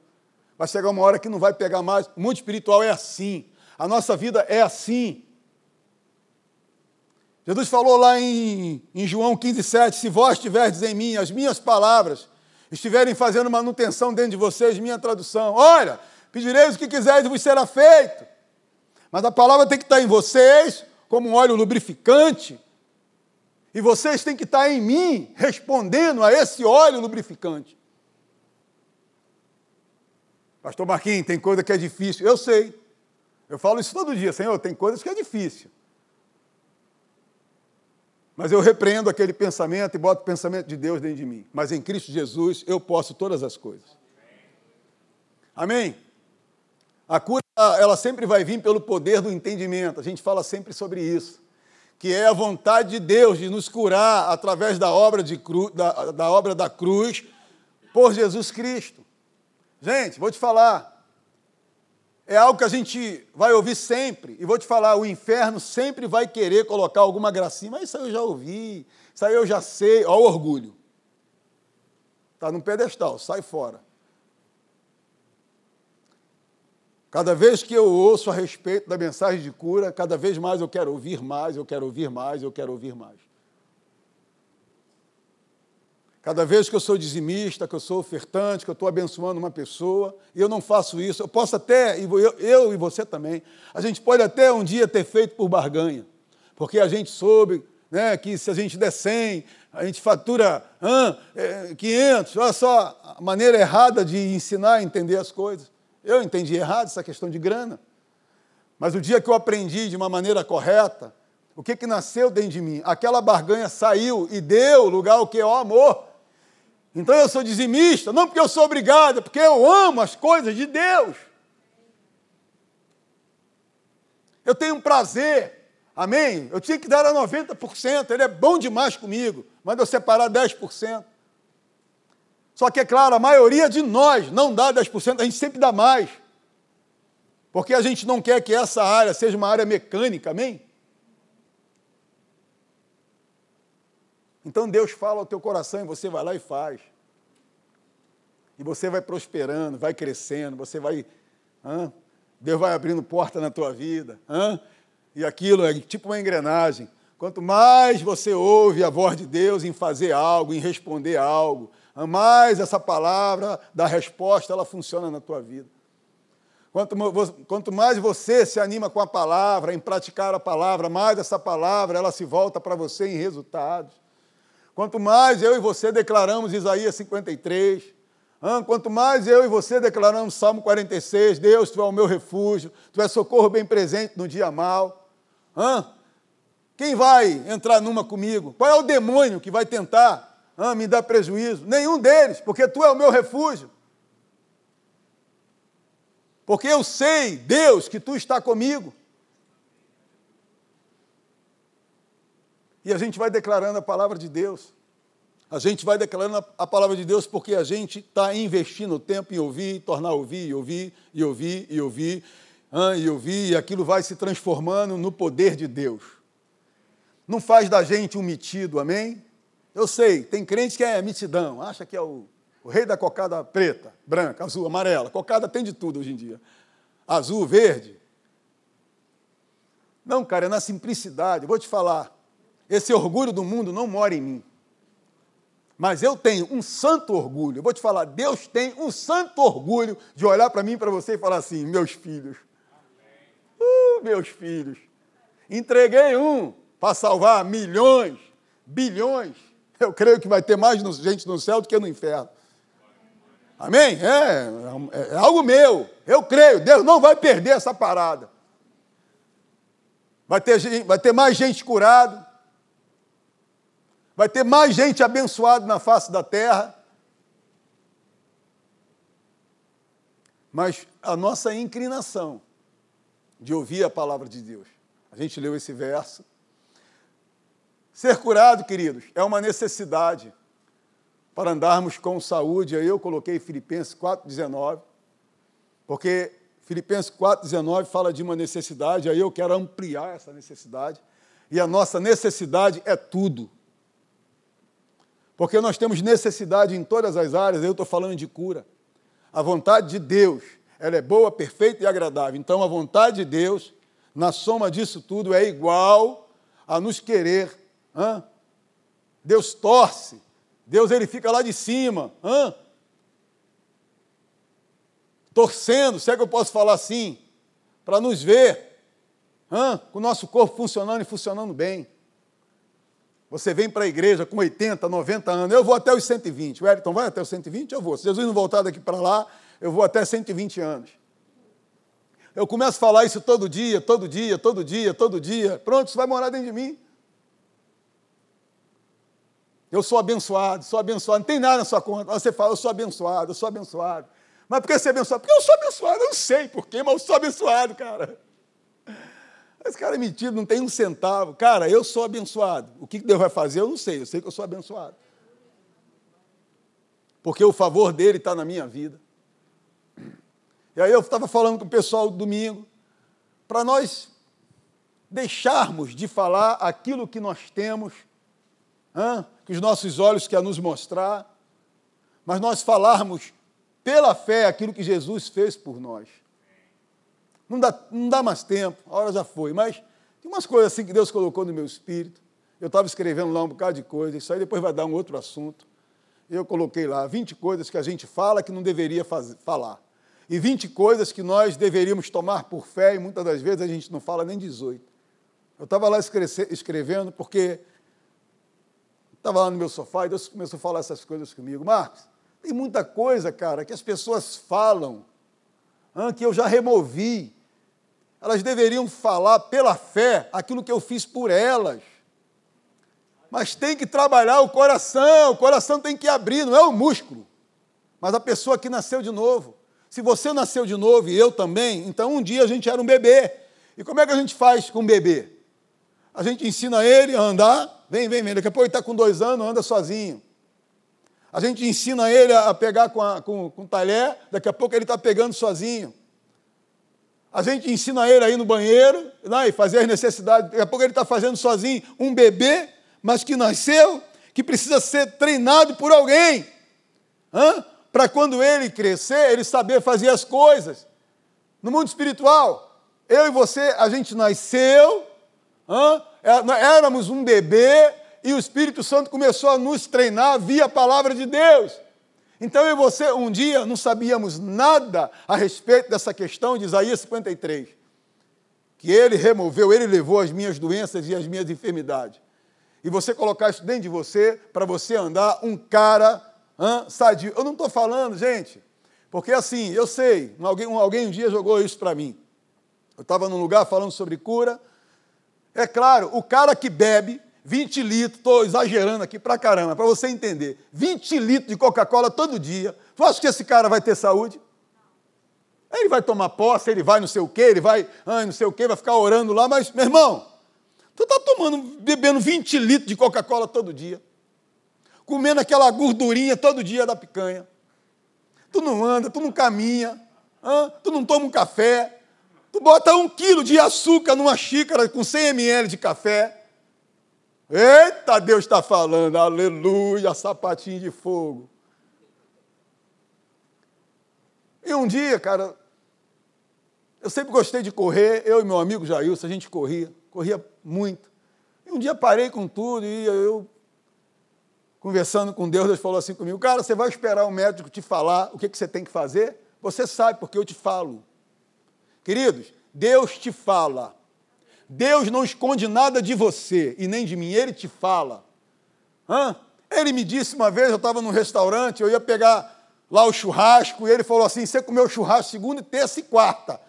Vai chegar uma hora que não vai pegar mais. O mundo espiritual é assim. A nossa vida é assim. Jesus falou lá em, em João 15,7: Se vós estiverdes em mim, as minhas palavras estiverem fazendo manutenção dentro de vocês, minha tradução. Olha, pedireis o que quiseres e vos será feito. Mas a palavra tem que estar em vocês como um óleo lubrificante e vocês têm que estar em mim respondendo a esse óleo lubrificante. Pastor Marquinhos, tem coisa que é difícil. Eu sei. Eu falo isso todo dia, Senhor, tem coisas que é difícil. Mas eu repreendo aquele pensamento e boto o pensamento de Deus dentro de mim. Mas em Cristo Jesus eu posso todas as coisas. Amém? A cura, ela sempre vai vir pelo poder do entendimento. A gente fala sempre sobre isso que é a vontade de Deus de nos curar através da obra, de cru, da, da obra da cruz por Jesus Cristo. Gente, vou te falar, é algo que a gente vai ouvir sempre. E vou te falar, o inferno sempre vai querer colocar alguma gracinha. Mas isso aí eu já ouvi, isso aí eu já sei. Olha o orgulho. Está num pedestal, sai fora. Cada vez que eu ouço a respeito da mensagem de cura, cada vez mais eu quero ouvir mais, eu quero ouvir mais, eu quero ouvir mais. Cada vez que eu sou dizimista, que eu sou ofertante, que eu estou abençoando uma pessoa, e eu não faço isso, eu posso até, eu, eu e você também, a gente pode até um dia ter feito por barganha, porque a gente soube né, que se a gente der 100, a gente fatura ah, 500, olha só a maneira errada de ensinar a entender as coisas. Eu entendi errado essa questão de grana. Mas o dia que eu aprendi de uma maneira correta, o que, que nasceu dentro de mim? Aquela barganha saiu e deu lugar ao que? Ao amor. Então eu sou dizimista, não porque eu sou obrigado, é porque eu amo as coisas de Deus. Eu tenho um prazer, amém? Eu tinha que dar a 90%, ele é bom demais comigo, mas eu separar 10%. Só que, é claro, a maioria de nós não dá 10%, a gente sempre dá mais. Porque a gente não quer que essa área seja uma área mecânica, amém? Então Deus fala ao teu coração e você vai lá e faz. E você vai prosperando, vai crescendo, você vai. Deus vai abrindo porta na tua vida. E aquilo é tipo uma engrenagem. Quanto mais você ouve a voz de Deus em fazer algo, em responder algo, mais essa palavra da resposta ela funciona na tua vida. Quanto, mais você se anima com a palavra, em praticar a palavra, mais essa palavra ela se volta para você em resultados. Quanto mais eu e você declaramos Isaías 53, quanto mais eu e você declaramos Salmo 46, Deus, Tu é o meu refúgio, Tu é socorro bem presente no dia mal. Quem vai entrar numa comigo? Qual é o demônio que vai tentar ah, me dá prejuízo. Nenhum deles, porque tu é o meu refúgio. Porque eu sei, Deus, que tu está comigo. E a gente vai declarando a palavra de Deus. A gente vai declarando a palavra de Deus porque a gente está investindo tempo em ouvir, tornar a ouvir, e ouvir, e ouvir, e ouvir, ah, e ouvir, e aquilo vai se transformando no poder de Deus. Não faz da gente um metido, amém? Eu sei, tem crente que é mitidão, acha que é o, o rei da cocada preta, branca, azul, amarela. Cocada tem de tudo hoje em dia. Azul, verde. Não, cara, é na simplicidade. Vou te falar. Esse orgulho do mundo não mora em mim. Mas eu tenho um santo orgulho. Eu vou te falar, Deus tem um santo orgulho de olhar para mim, para você e falar assim: meus filhos. Uh, meus filhos. Entreguei um para salvar milhões, bilhões. Eu creio que vai ter mais gente no céu do que no inferno. Amém? É, é, é algo meu. Eu creio. Deus não vai perder essa parada. Vai ter, vai ter mais gente curada. Vai ter mais gente abençoada na face da terra. Mas a nossa inclinação de ouvir a palavra de Deus. A gente leu esse verso. Ser curado, queridos, é uma necessidade para andarmos com saúde. Aí eu coloquei Filipenses 4,19, porque Filipenses 4,19 fala de uma necessidade, aí eu quero ampliar essa necessidade. E a nossa necessidade é tudo. Porque nós temos necessidade em todas as áreas, eu estou falando de cura. A vontade de Deus, ela é boa, perfeita e agradável. Então, a vontade de Deus, na soma disso tudo, é igual a nos querer Hã? Deus torce. Deus ele fica lá de cima. Hã? Torcendo, se é que eu posso falar assim, para nos ver, hã? com o nosso corpo funcionando e funcionando bem. Você vem para a igreja com 80, 90 anos, eu vou até os 120. O Wellington vai até os 120? Eu vou. Se Jesus não voltar daqui para lá, eu vou até 120 anos. Eu começo a falar isso todo dia, todo dia, todo dia, todo dia. Pronto, isso vai morar dentro de mim. Eu sou abençoado, sou abençoado. Não tem nada na sua conta. Você fala, eu sou abençoado, eu sou abençoado. Mas por que você é abençoado? Porque eu sou abençoado. Eu não sei por quê, mas eu sou abençoado, cara. Esse cara é metido, não tem um centavo. Cara, eu sou abençoado. O que Deus vai fazer, eu não sei. Eu sei que eu sou abençoado. Porque o favor dele está na minha vida. E aí eu estava falando com o pessoal domingo, para nós deixarmos de falar aquilo que nós temos, hein, que os nossos olhos querem nos mostrar, mas nós falarmos pela fé aquilo que Jesus fez por nós. Não dá, não dá mais tempo, a hora já foi, mas tem umas coisas assim que Deus colocou no meu espírito. Eu estava escrevendo lá um bocado de coisa, isso aí depois vai dar um outro assunto. Eu coloquei lá 20 coisas que a gente fala que não deveria fazer, falar. E 20 coisas que nós deveríamos tomar por fé, e muitas das vezes a gente não fala nem 18. Eu estava lá escrevendo porque estava lá no meu sofá e Deus começou a falar essas coisas comigo. Marcos, tem muita coisa, cara, que as pessoas falam, que eu já removi. Elas deveriam falar pela fé aquilo que eu fiz por elas. Mas tem que trabalhar o coração, o coração tem que abrir, não é o músculo, mas a pessoa que nasceu de novo. Se você nasceu de novo e eu também, então um dia a gente era um bebê. E como é que a gente faz com um bebê? A gente ensina ele a andar, vem, vem, vem, daqui a pouco ele está com dois anos, anda sozinho. A gente ensina ele a pegar com, a, com, com talher, daqui a pouco ele está pegando sozinho. A gente ensina ele a ir no banheiro né, e fazer as necessidades, daqui a pouco ele está fazendo sozinho. Um bebê, mas que nasceu, que precisa ser treinado por alguém. Para quando ele crescer, ele saber fazer as coisas. No mundo espiritual, eu e você, a gente nasceu, é, éramos um bebê, e o Espírito Santo começou a nos treinar via a palavra de Deus. Então eu e você, um dia, não sabíamos nada a respeito dessa questão de Isaías 53. Que ele removeu, ele levou as minhas doenças e as minhas enfermidades. E você colocar isso dentro de você, para você andar um cara sadio. Eu não estou falando, gente, porque assim, eu sei, alguém, alguém um dia jogou isso para mim. Eu estava num lugar falando sobre cura. É claro, o cara que bebe, 20 litros, estou exagerando aqui pra caramba, para você entender. 20 litros de Coca-Cola todo dia. Tu acha que esse cara vai ter saúde? Ele vai tomar posse, ele vai não sei o quê, ele vai ah, não sei o quê, vai ficar orando lá, mas, meu irmão, tu está tomando, bebendo 20 litros de Coca-Cola todo dia, comendo aquela gordurinha todo dia da picanha. Tu não anda, tu não caminha, ah, tu não toma um café, tu bota um quilo de açúcar numa xícara com 100 ml de café. Eita, Deus está falando, aleluia, sapatinho de fogo. E um dia, cara, eu sempre gostei de correr, eu e meu amigo Jailson, a gente corria, corria muito. E um dia parei com tudo e eu, conversando com Deus, Deus falou assim comigo: Cara, você vai esperar o médico te falar o que, que você tem que fazer? Você sabe porque eu te falo. Queridos, Deus te fala. Deus não esconde nada de você e nem de mim, Ele te fala. Hã? Ele me disse uma vez, eu estava num restaurante, eu ia pegar lá o churrasco, e ele falou assim: você comeu churrasco segunda, terça e quarta.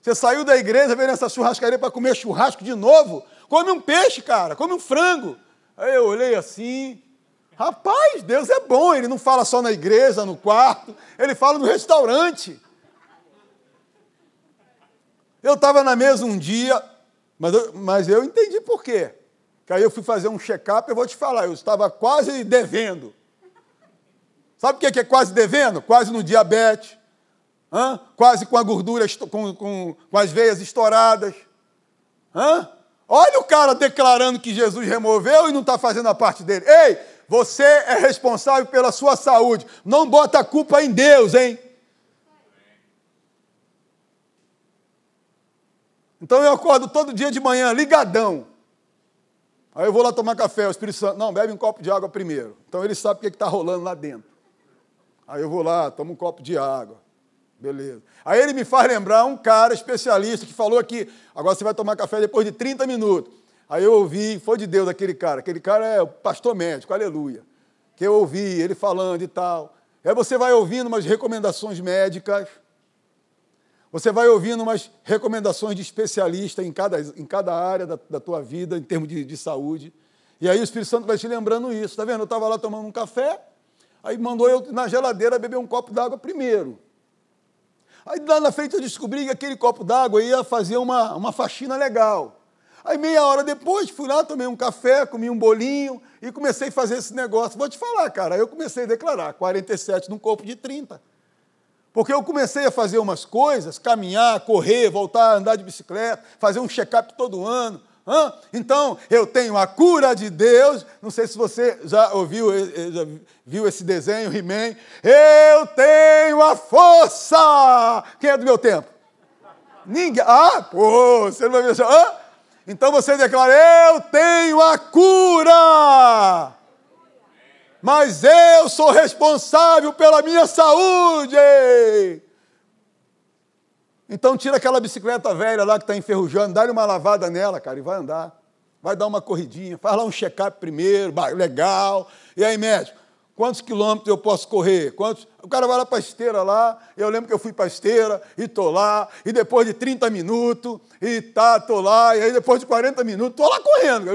Você saiu da igreja, veio nessa churrascaria para comer churrasco de novo? Come um peixe, cara, come um frango. Aí eu olhei assim, rapaz, Deus é bom, ele não fala só na igreja, no quarto, ele fala no restaurante. Eu estava na mesa um dia, mas eu, mas eu entendi por quê. Que aí eu fui fazer um check-up, eu vou te falar, eu estava quase devendo. Sabe o que é quase devendo? Quase no diabetes, hã? quase com a gordura, com, com, com as veias estouradas. Hã? Olha o cara declarando que Jesus removeu e não está fazendo a parte dele. Ei, você é responsável pela sua saúde. Não bota a culpa em Deus, hein? Então eu acordo todo dia de manhã, ligadão. Aí eu vou lá tomar café, o Espírito Santo, não, bebe um copo de água primeiro. Então ele sabe o que está rolando lá dentro. Aí eu vou lá, tomo um copo de água. Beleza. Aí ele me faz lembrar um cara especialista que falou aqui, agora você vai tomar café depois de 30 minutos. Aí eu ouvi, foi de Deus aquele cara. Aquele cara é o pastor médico, aleluia. Que eu ouvi ele falando e tal. Aí você vai ouvindo umas recomendações médicas. Você vai ouvindo umas recomendações de especialista em cada, em cada área da, da tua vida, em termos de, de saúde. E aí o Espírito Santo vai te lembrando isso. Está vendo? Eu estava lá tomando um café, aí mandou eu na geladeira beber um copo d'água primeiro. Aí lá na frente eu descobri que aquele copo d'água ia fazer uma, uma faxina legal. Aí meia hora depois fui lá, tomei um café, comi um bolinho e comecei a fazer esse negócio. Vou te falar, cara, eu comecei a declarar 47 num corpo de 30. Porque eu comecei a fazer umas coisas, caminhar, correr, voltar a andar de bicicleta, fazer um check-up todo ano. Então, eu tenho a cura de Deus. Não sei se você já ouviu, eh, eh, já viu esse desenho, He-Man. Eu tenho a força! Quem é do meu tempo? Ninguém. Ah, pô, você não vai ver. Hã? Então você declara: Eu tenho a cura! Mas eu sou responsável pela minha saúde! Então tira aquela bicicleta velha lá que está enferrujando, dá-lhe uma lavada nela, cara, e vai andar. Vai dar uma corridinha, faz lá um check-up primeiro, legal. E aí, médico, quantos quilômetros eu posso correr? Quantos? O cara vai lá para a esteira lá, eu lembro que eu fui para a esteira e tô lá, e depois de 30 minutos, e tá, tô lá, e aí depois de 40 minutos, tô lá correndo,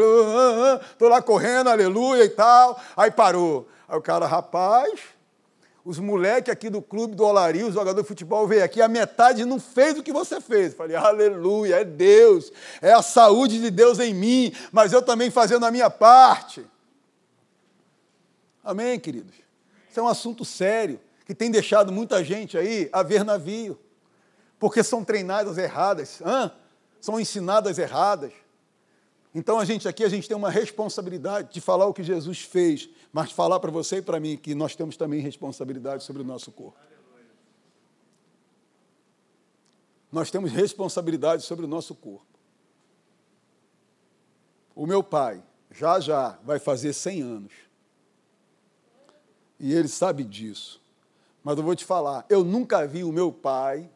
tô lá correndo, aleluia e tal. Aí parou. Aí o cara, rapaz, os moleques aqui do clube do Olaria, o jogador de futebol, veio aqui, a metade não fez o que você fez. Falei, aleluia, é Deus, é a saúde de Deus em mim, mas eu também fazendo a minha parte. Amém, queridos? Isso é um assunto sério, que tem deixado muita gente aí a ver navio, porque são treinadas erradas, hã? são ensinadas erradas. Então a gente aqui, a gente tem uma responsabilidade de falar o que Jesus fez, mas falar para você e para mim que nós temos também responsabilidade sobre o nosso corpo. Nós temos responsabilidade sobre o nosso corpo. O meu pai, já já, vai fazer 100 anos. E ele sabe disso. Mas eu vou te falar, eu nunca vi o meu pai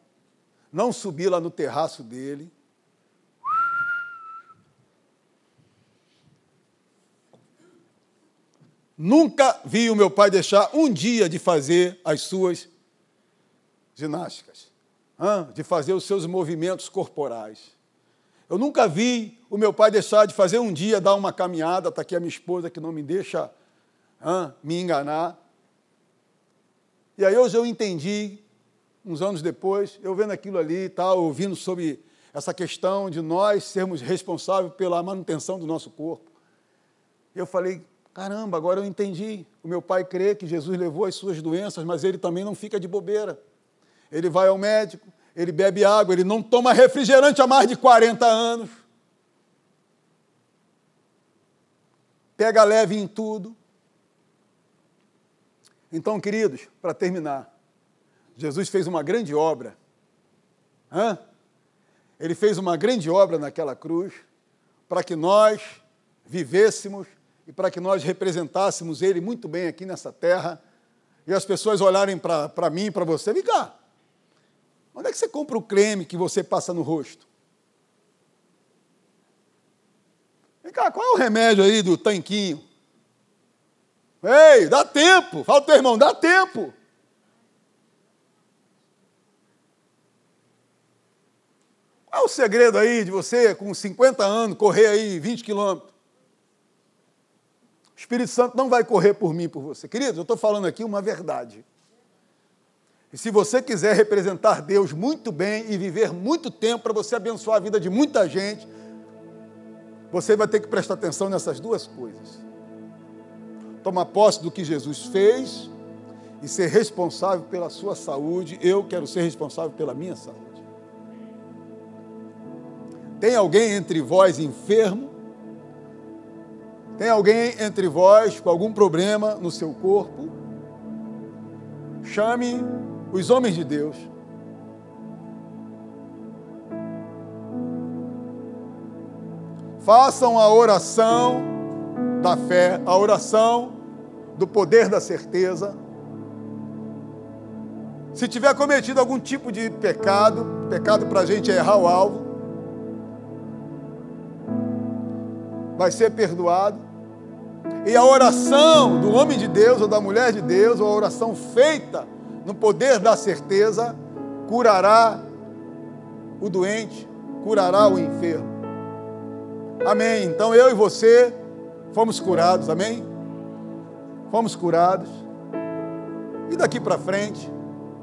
não subir lá no terraço dele Nunca vi o meu pai deixar um dia de fazer as suas ginásticas, de fazer os seus movimentos corporais. Eu nunca vi o meu pai deixar de fazer um dia, dar uma caminhada, está aqui a minha esposa que não me deixa me enganar. E aí hoje eu entendi, uns anos depois, eu vendo aquilo ali, tal, ouvindo sobre essa questão de nós sermos responsáveis pela manutenção do nosso corpo. Eu falei, Caramba, agora eu entendi. O meu pai crê que Jesus levou as suas doenças, mas ele também não fica de bobeira. Ele vai ao médico, ele bebe água, ele não toma refrigerante há mais de 40 anos. Pega leve em tudo. Então, queridos, para terminar, Jesus fez uma grande obra. Hã? Ele fez uma grande obra naquela cruz para que nós vivêssemos e para que nós representássemos Ele muito bem aqui nessa terra, e as pessoas olharem para mim e para você, vem cá, onde é que você compra o creme que você passa no rosto? Vem cá, qual é o remédio aí do tanquinho? Ei, dá tempo, fala teu irmão, dá tempo. Qual é o segredo aí de você, com 50 anos, correr aí 20 quilômetros? O Espírito Santo não vai correr por mim, por você. Queridos, eu estou falando aqui uma verdade. E se você quiser representar Deus muito bem e viver muito tempo para você abençoar a vida de muita gente, você vai ter que prestar atenção nessas duas coisas. Tomar posse do que Jesus fez e ser responsável pela sua saúde. Eu quero ser responsável pela minha saúde. Tem alguém entre vós enfermo? Tem alguém entre vós com algum problema no seu corpo? Chame os homens de Deus. Façam a oração da fé, a oração do poder da certeza. Se tiver cometido algum tipo de pecado, pecado para a gente é errar o alvo, vai ser perdoado. E a oração do homem de Deus ou da mulher de Deus, ou a oração feita no poder da certeza, curará o doente, curará o enfermo. Amém. Então eu e você fomos curados, amém? Fomos curados. E daqui para frente,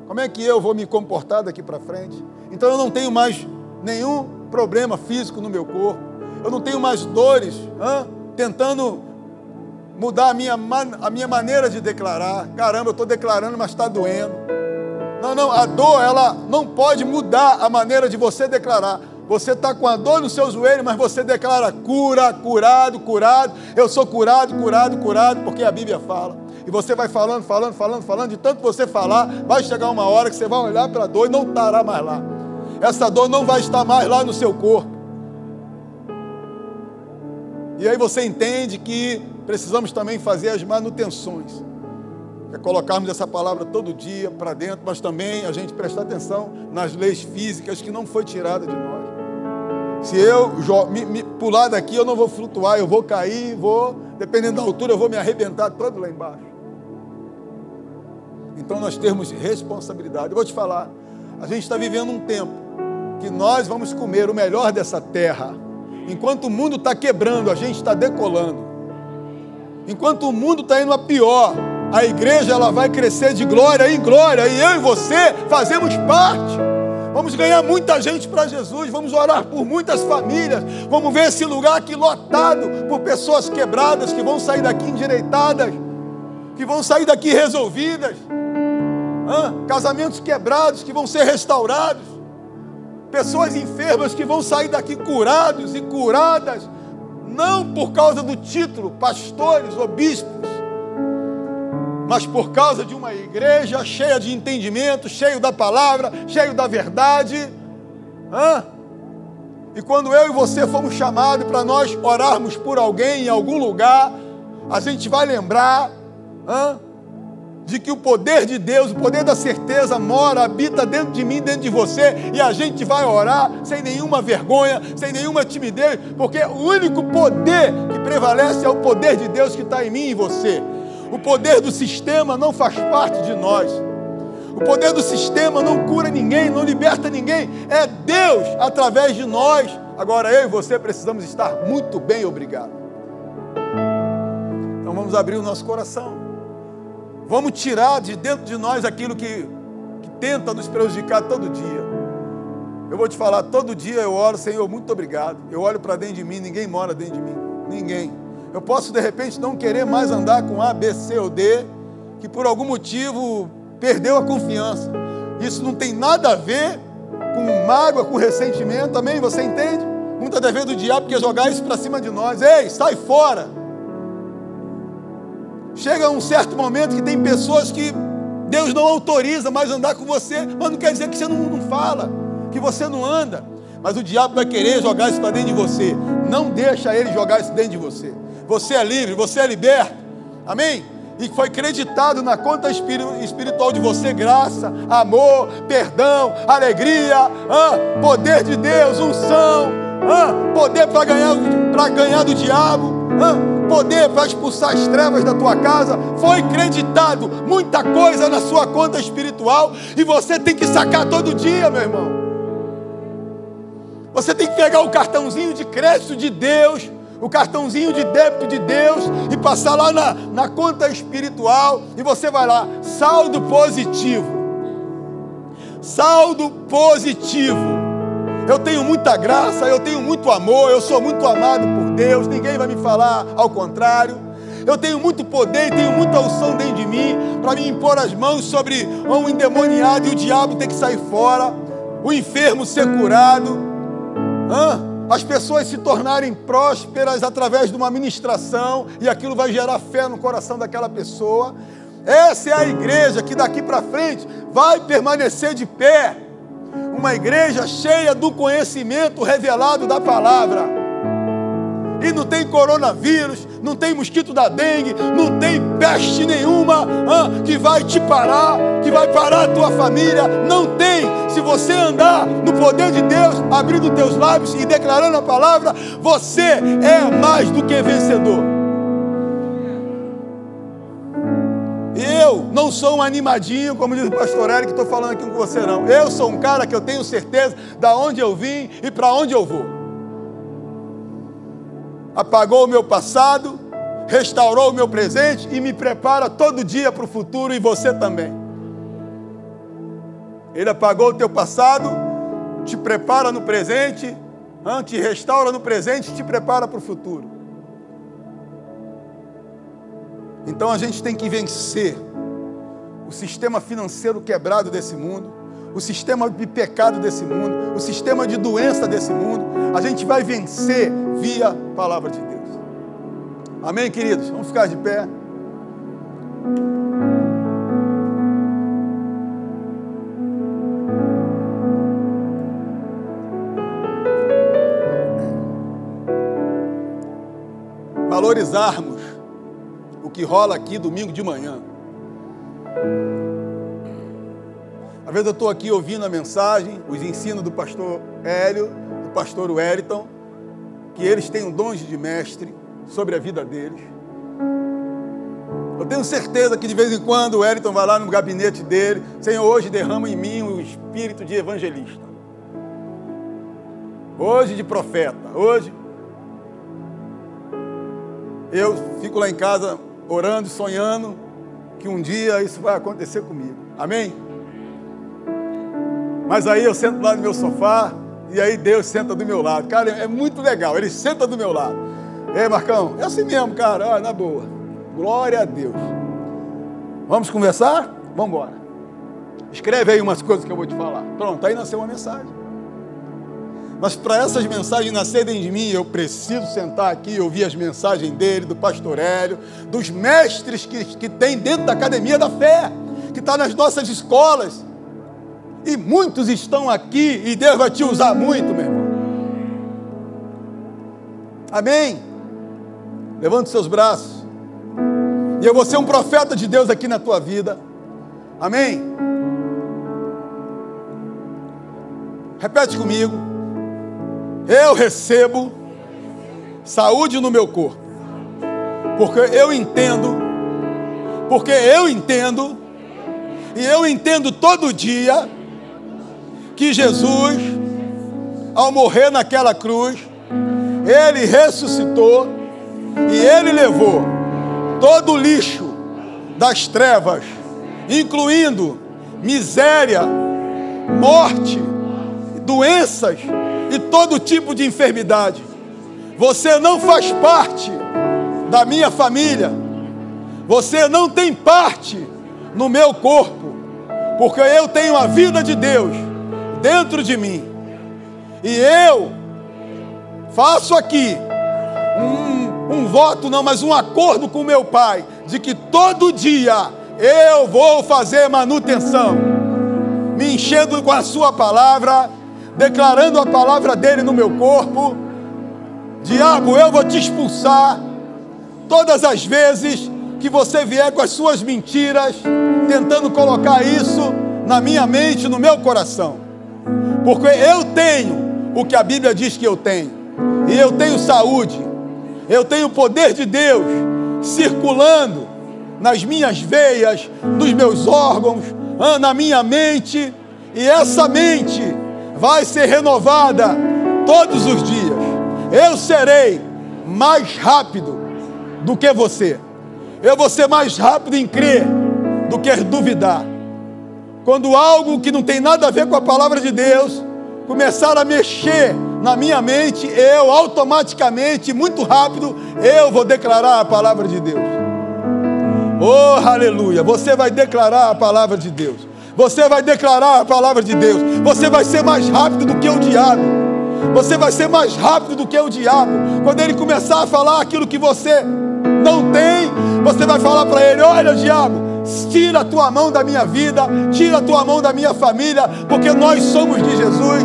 como é que eu vou me comportar daqui para frente? Então eu não tenho mais nenhum problema físico no meu corpo, eu não tenho mais dores, hein? tentando mudar a minha, a minha maneira de declarar. Caramba, eu estou declarando, mas está doendo. Não, não, a dor, ela não pode mudar a maneira de você declarar. Você está com a dor no seu joelho, mas você declara cura, curado, curado. Eu sou curado, curado, curado, porque a Bíblia fala. E você vai falando, falando, falando, falando, de tanto você falar, vai chegar uma hora que você vai olhar para a dor e não estará mais lá. Essa dor não vai estar mais lá no seu corpo. E aí você entende que precisamos também fazer as manutenções. É colocarmos essa palavra todo dia para dentro, mas também a gente prestar atenção nas leis físicas que não foi tirada de nós. Se eu me, me, pular daqui, eu não vou flutuar, eu vou cair, vou, dependendo da altura, eu vou me arrebentar todo lá embaixo. Então nós temos responsabilidade. Eu vou te falar, a gente está vivendo um tempo que nós vamos comer o melhor dessa terra Enquanto o mundo está quebrando, a gente está decolando. Enquanto o mundo está indo a pior, a igreja ela vai crescer de glória em glória. E eu e você fazemos parte. Vamos ganhar muita gente para Jesus. Vamos orar por muitas famílias. Vamos ver esse lugar aqui lotado por pessoas quebradas que vão sair daqui endireitadas, que vão sair daqui resolvidas. Casamentos quebrados que vão ser restaurados pessoas enfermas que vão sair daqui curados e curadas, não por causa do título, pastores ou bispos, mas por causa de uma igreja cheia de entendimento, cheio da palavra, cheio da verdade. Hã? E quando eu e você fomos chamados para nós orarmos por alguém em algum lugar, a gente vai lembrar hã? de que o poder de Deus, o poder da certeza mora, habita dentro de mim, dentro de você, e a gente vai orar sem nenhuma vergonha, sem nenhuma timidez, porque o único poder que prevalece é o poder de Deus que está em mim e em você. O poder do sistema não faz parte de nós. O poder do sistema não cura ninguém, não liberta ninguém. É Deus através de nós. Agora eu e você precisamos estar muito bem, obrigado. Então vamos abrir o nosso coração. Vamos tirar de dentro de nós aquilo que, que tenta nos prejudicar todo dia. Eu vou te falar, todo dia eu oro, Senhor, muito obrigado. Eu olho para dentro de mim, ninguém mora dentro de mim. Ninguém. Eu posso de repente não querer mais andar com A, B, C ou D, que por algum motivo perdeu a confiança. Isso não tem nada a ver com mágoa, com ressentimento, também, você entende? Muita dever do diabo que jogar isso para cima de nós. Ei, sai fora! Chega um certo momento que tem pessoas que Deus não autoriza mais andar com você, mas não quer dizer que você não, não fala, que você não anda. Mas o diabo vai querer jogar isso para dentro de você. Não deixa ele jogar isso dentro de você. Você é livre, você é liberto. Amém? E foi acreditado na conta espiritual de você graça, amor, perdão, alegria, ah, poder de Deus, unção, ah, poder para ganhar, ganhar do diabo. Ah, poder para expulsar as trevas da tua casa. Foi creditado muita coisa na sua conta espiritual e você tem que sacar todo dia, meu irmão. Você tem que pegar o cartãozinho de crédito de Deus, o cartãozinho de débito de Deus e passar lá na, na conta espiritual e você vai lá, saldo positivo. Saldo positivo. Eu tenho muita graça, eu tenho muito amor, eu sou muito amado por Deus, ninguém vai me falar ao contrário. Eu tenho muito poder e tenho muita unção dentro de mim para me impor as mãos sobre um endemoniado e o diabo ter que sair fora, o enfermo ser curado, Hã? As pessoas se tornarem prósperas através de uma ministração e aquilo vai gerar fé no coração daquela pessoa. Essa é a igreja que daqui para frente vai permanecer de pé uma igreja cheia do conhecimento revelado da palavra. E não tem coronavírus, não tem mosquito da dengue, não tem peste nenhuma ah, que vai te parar, que vai parar a tua família. Não tem. Se você andar no poder de Deus, abrindo teus lábios e declarando a palavra, você é mais do que vencedor. Eu não sou um animadinho, como diz o pastor Eric, que estou falando aqui com você, não. Eu sou um cara que eu tenho certeza da onde eu vim e para onde eu vou. Apagou o meu passado, restaurou o meu presente e me prepara todo dia para o futuro e você também. Ele apagou o teu passado, te prepara no presente, te restaura no presente e te prepara para o futuro. Então a gente tem que vencer o sistema financeiro quebrado desse mundo, o sistema de pecado desse mundo, o sistema de doença desse mundo. A gente vai vencer via palavra de Deus. Amém, queridos? Vamos ficar de pé. Valorizarmos o que rola aqui domingo de manhã. Às vezes eu estou aqui ouvindo a mensagem, os ensinos do pastor Hélio, do pastor Wellington, que eles têm um dom de mestre sobre a vida deles. Eu tenho certeza que de vez em quando o Wellington vai lá no gabinete dele, Senhor, hoje derrama em mim o espírito de evangelista. Hoje de profeta, hoje. Eu fico lá em casa orando, sonhando que um dia isso vai acontecer comigo. Amém? Mas aí eu sento lá no meu sofá e aí Deus senta do meu lado. Cara, é muito legal. Ele senta do meu lado. Ei, Marcão, é assim mesmo, cara. Olha, na boa. Glória a Deus. Vamos conversar? Vamos embora. Escreve aí umas coisas que eu vou te falar. Pronto, aí nasceu uma mensagem. Mas para essas mensagens nascerem de mim, eu preciso sentar aqui e ouvir as mensagens dele, do pastor Hélio, dos mestres que, que tem dentro da academia da fé, que está nas nossas escolas, e muitos estão aqui e Deus vai te usar muito, meu irmão. Amém? Levante seus braços. E eu vou ser um profeta de Deus aqui na tua vida. Amém? Repete comigo. Eu recebo saúde no meu corpo. Porque eu entendo. Porque eu entendo. E eu entendo todo dia que Jesus, ao morrer naquela cruz, ele ressuscitou e ele levou todo o lixo das trevas, incluindo miséria, morte, doenças e todo tipo de enfermidade. Você não faz parte da minha família. Você não tem parte no meu corpo, porque eu tenho a vida de Deus dentro de mim. E eu faço aqui um, um voto, não, mas um acordo com meu pai, de que todo dia eu vou fazer manutenção, me enchendo com a sua palavra, declarando a palavra dele no meu corpo. Diabo, eu vou te expulsar todas as vezes que você vier com as suas mentiras, tentando colocar isso na minha mente, no meu coração. Porque eu tenho o que a Bíblia diz que eu tenho. E eu tenho saúde. Eu tenho o poder de Deus circulando nas minhas veias, nos meus órgãos, ah, na minha mente. E essa mente vai ser renovada todos os dias. Eu serei mais rápido do que você. Eu vou ser mais rápido em crer do que duvidar. Quando algo que não tem nada a ver com a palavra de Deus começar a mexer na minha mente, eu automaticamente, muito rápido, eu vou declarar a palavra de Deus. Oh, aleluia! Você vai declarar a palavra de Deus. Você vai declarar a palavra de Deus. Você vai ser mais rápido do que o diabo. Você vai ser mais rápido do que o diabo. Quando ele começar a falar aquilo que você não tem, você vai falar para ele: Olha, diabo, tira a tua mão da minha vida, tira a tua mão da minha família, porque nós somos de Jesus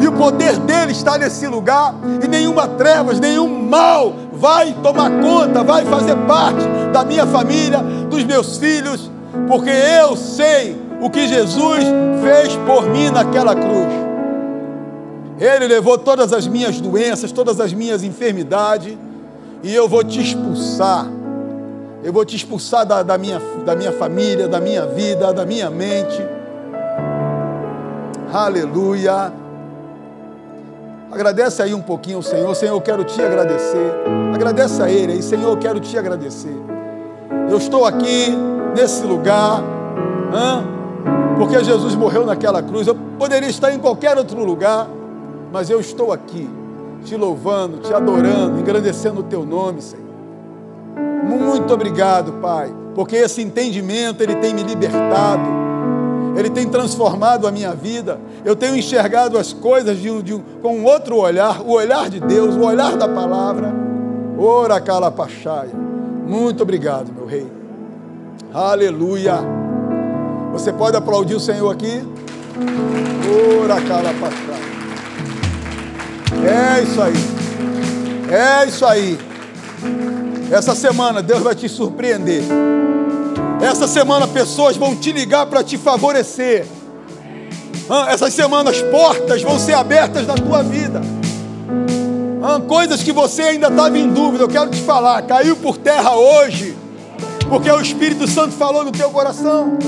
e o poder dele está nesse lugar, e nenhuma trevas, nenhum mal vai tomar conta, vai fazer parte da minha família, dos meus filhos, porque eu sei o que Jesus fez por mim naquela cruz. Ele levou todas as minhas doenças, todas as minhas enfermidades, e eu vou te expulsar eu vou te expulsar da, da, minha, da minha família, da minha vida, da minha mente. Aleluia. Agradece aí um pouquinho ao Senhor. Senhor, eu quero te agradecer. Agradece a Ele aí. Senhor, eu quero te agradecer. Eu estou aqui, nesse lugar, hein? porque Jesus morreu naquela cruz. Eu poderia estar em qualquer outro lugar, mas eu estou aqui, te louvando, te adorando, engrandecendo o teu nome, Senhor. Muito obrigado, Pai porque esse entendimento ele tem me libertado, ele tem transformado a minha vida. Eu tenho enxergado as coisas de um, de com outro olhar, o olhar de Deus, o olhar da palavra. Ora calapachaia. Muito obrigado, meu rei. Aleluia. Você pode aplaudir o Senhor aqui? Ora calapachaia. É isso aí. É isso aí. Essa semana Deus vai te surpreender. Essa semana pessoas vão te ligar para te favorecer. Essas semanas portas vão ser abertas na tua vida. Coisas que você ainda estava em dúvida, eu quero te falar, caiu por terra hoje, porque o Espírito Santo falou no teu coração.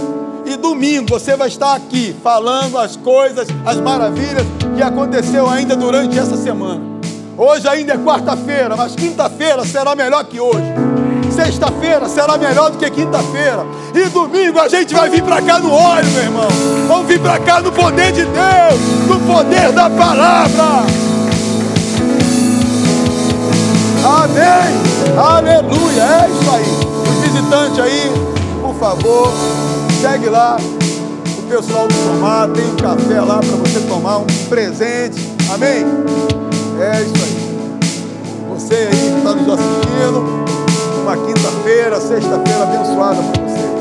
E domingo você vai estar aqui falando as coisas, as maravilhas que aconteceu ainda durante essa semana. Hoje ainda é quarta-feira, mas quinta-feira será melhor que hoje. Sexta-feira será melhor do que quinta-feira. E domingo a gente vai vir para cá no óleo, meu irmão. Vamos vir para cá no poder de Deus, no poder da palavra. Amém. Aleluia. É isso aí. Os visitantes aí, por favor, segue lá. O pessoal do tomar, tem um café lá para você tomar um presente. Amém. É isso aí. Você aí que está nos assistindo, uma quinta-feira, sexta-feira abençoada para você.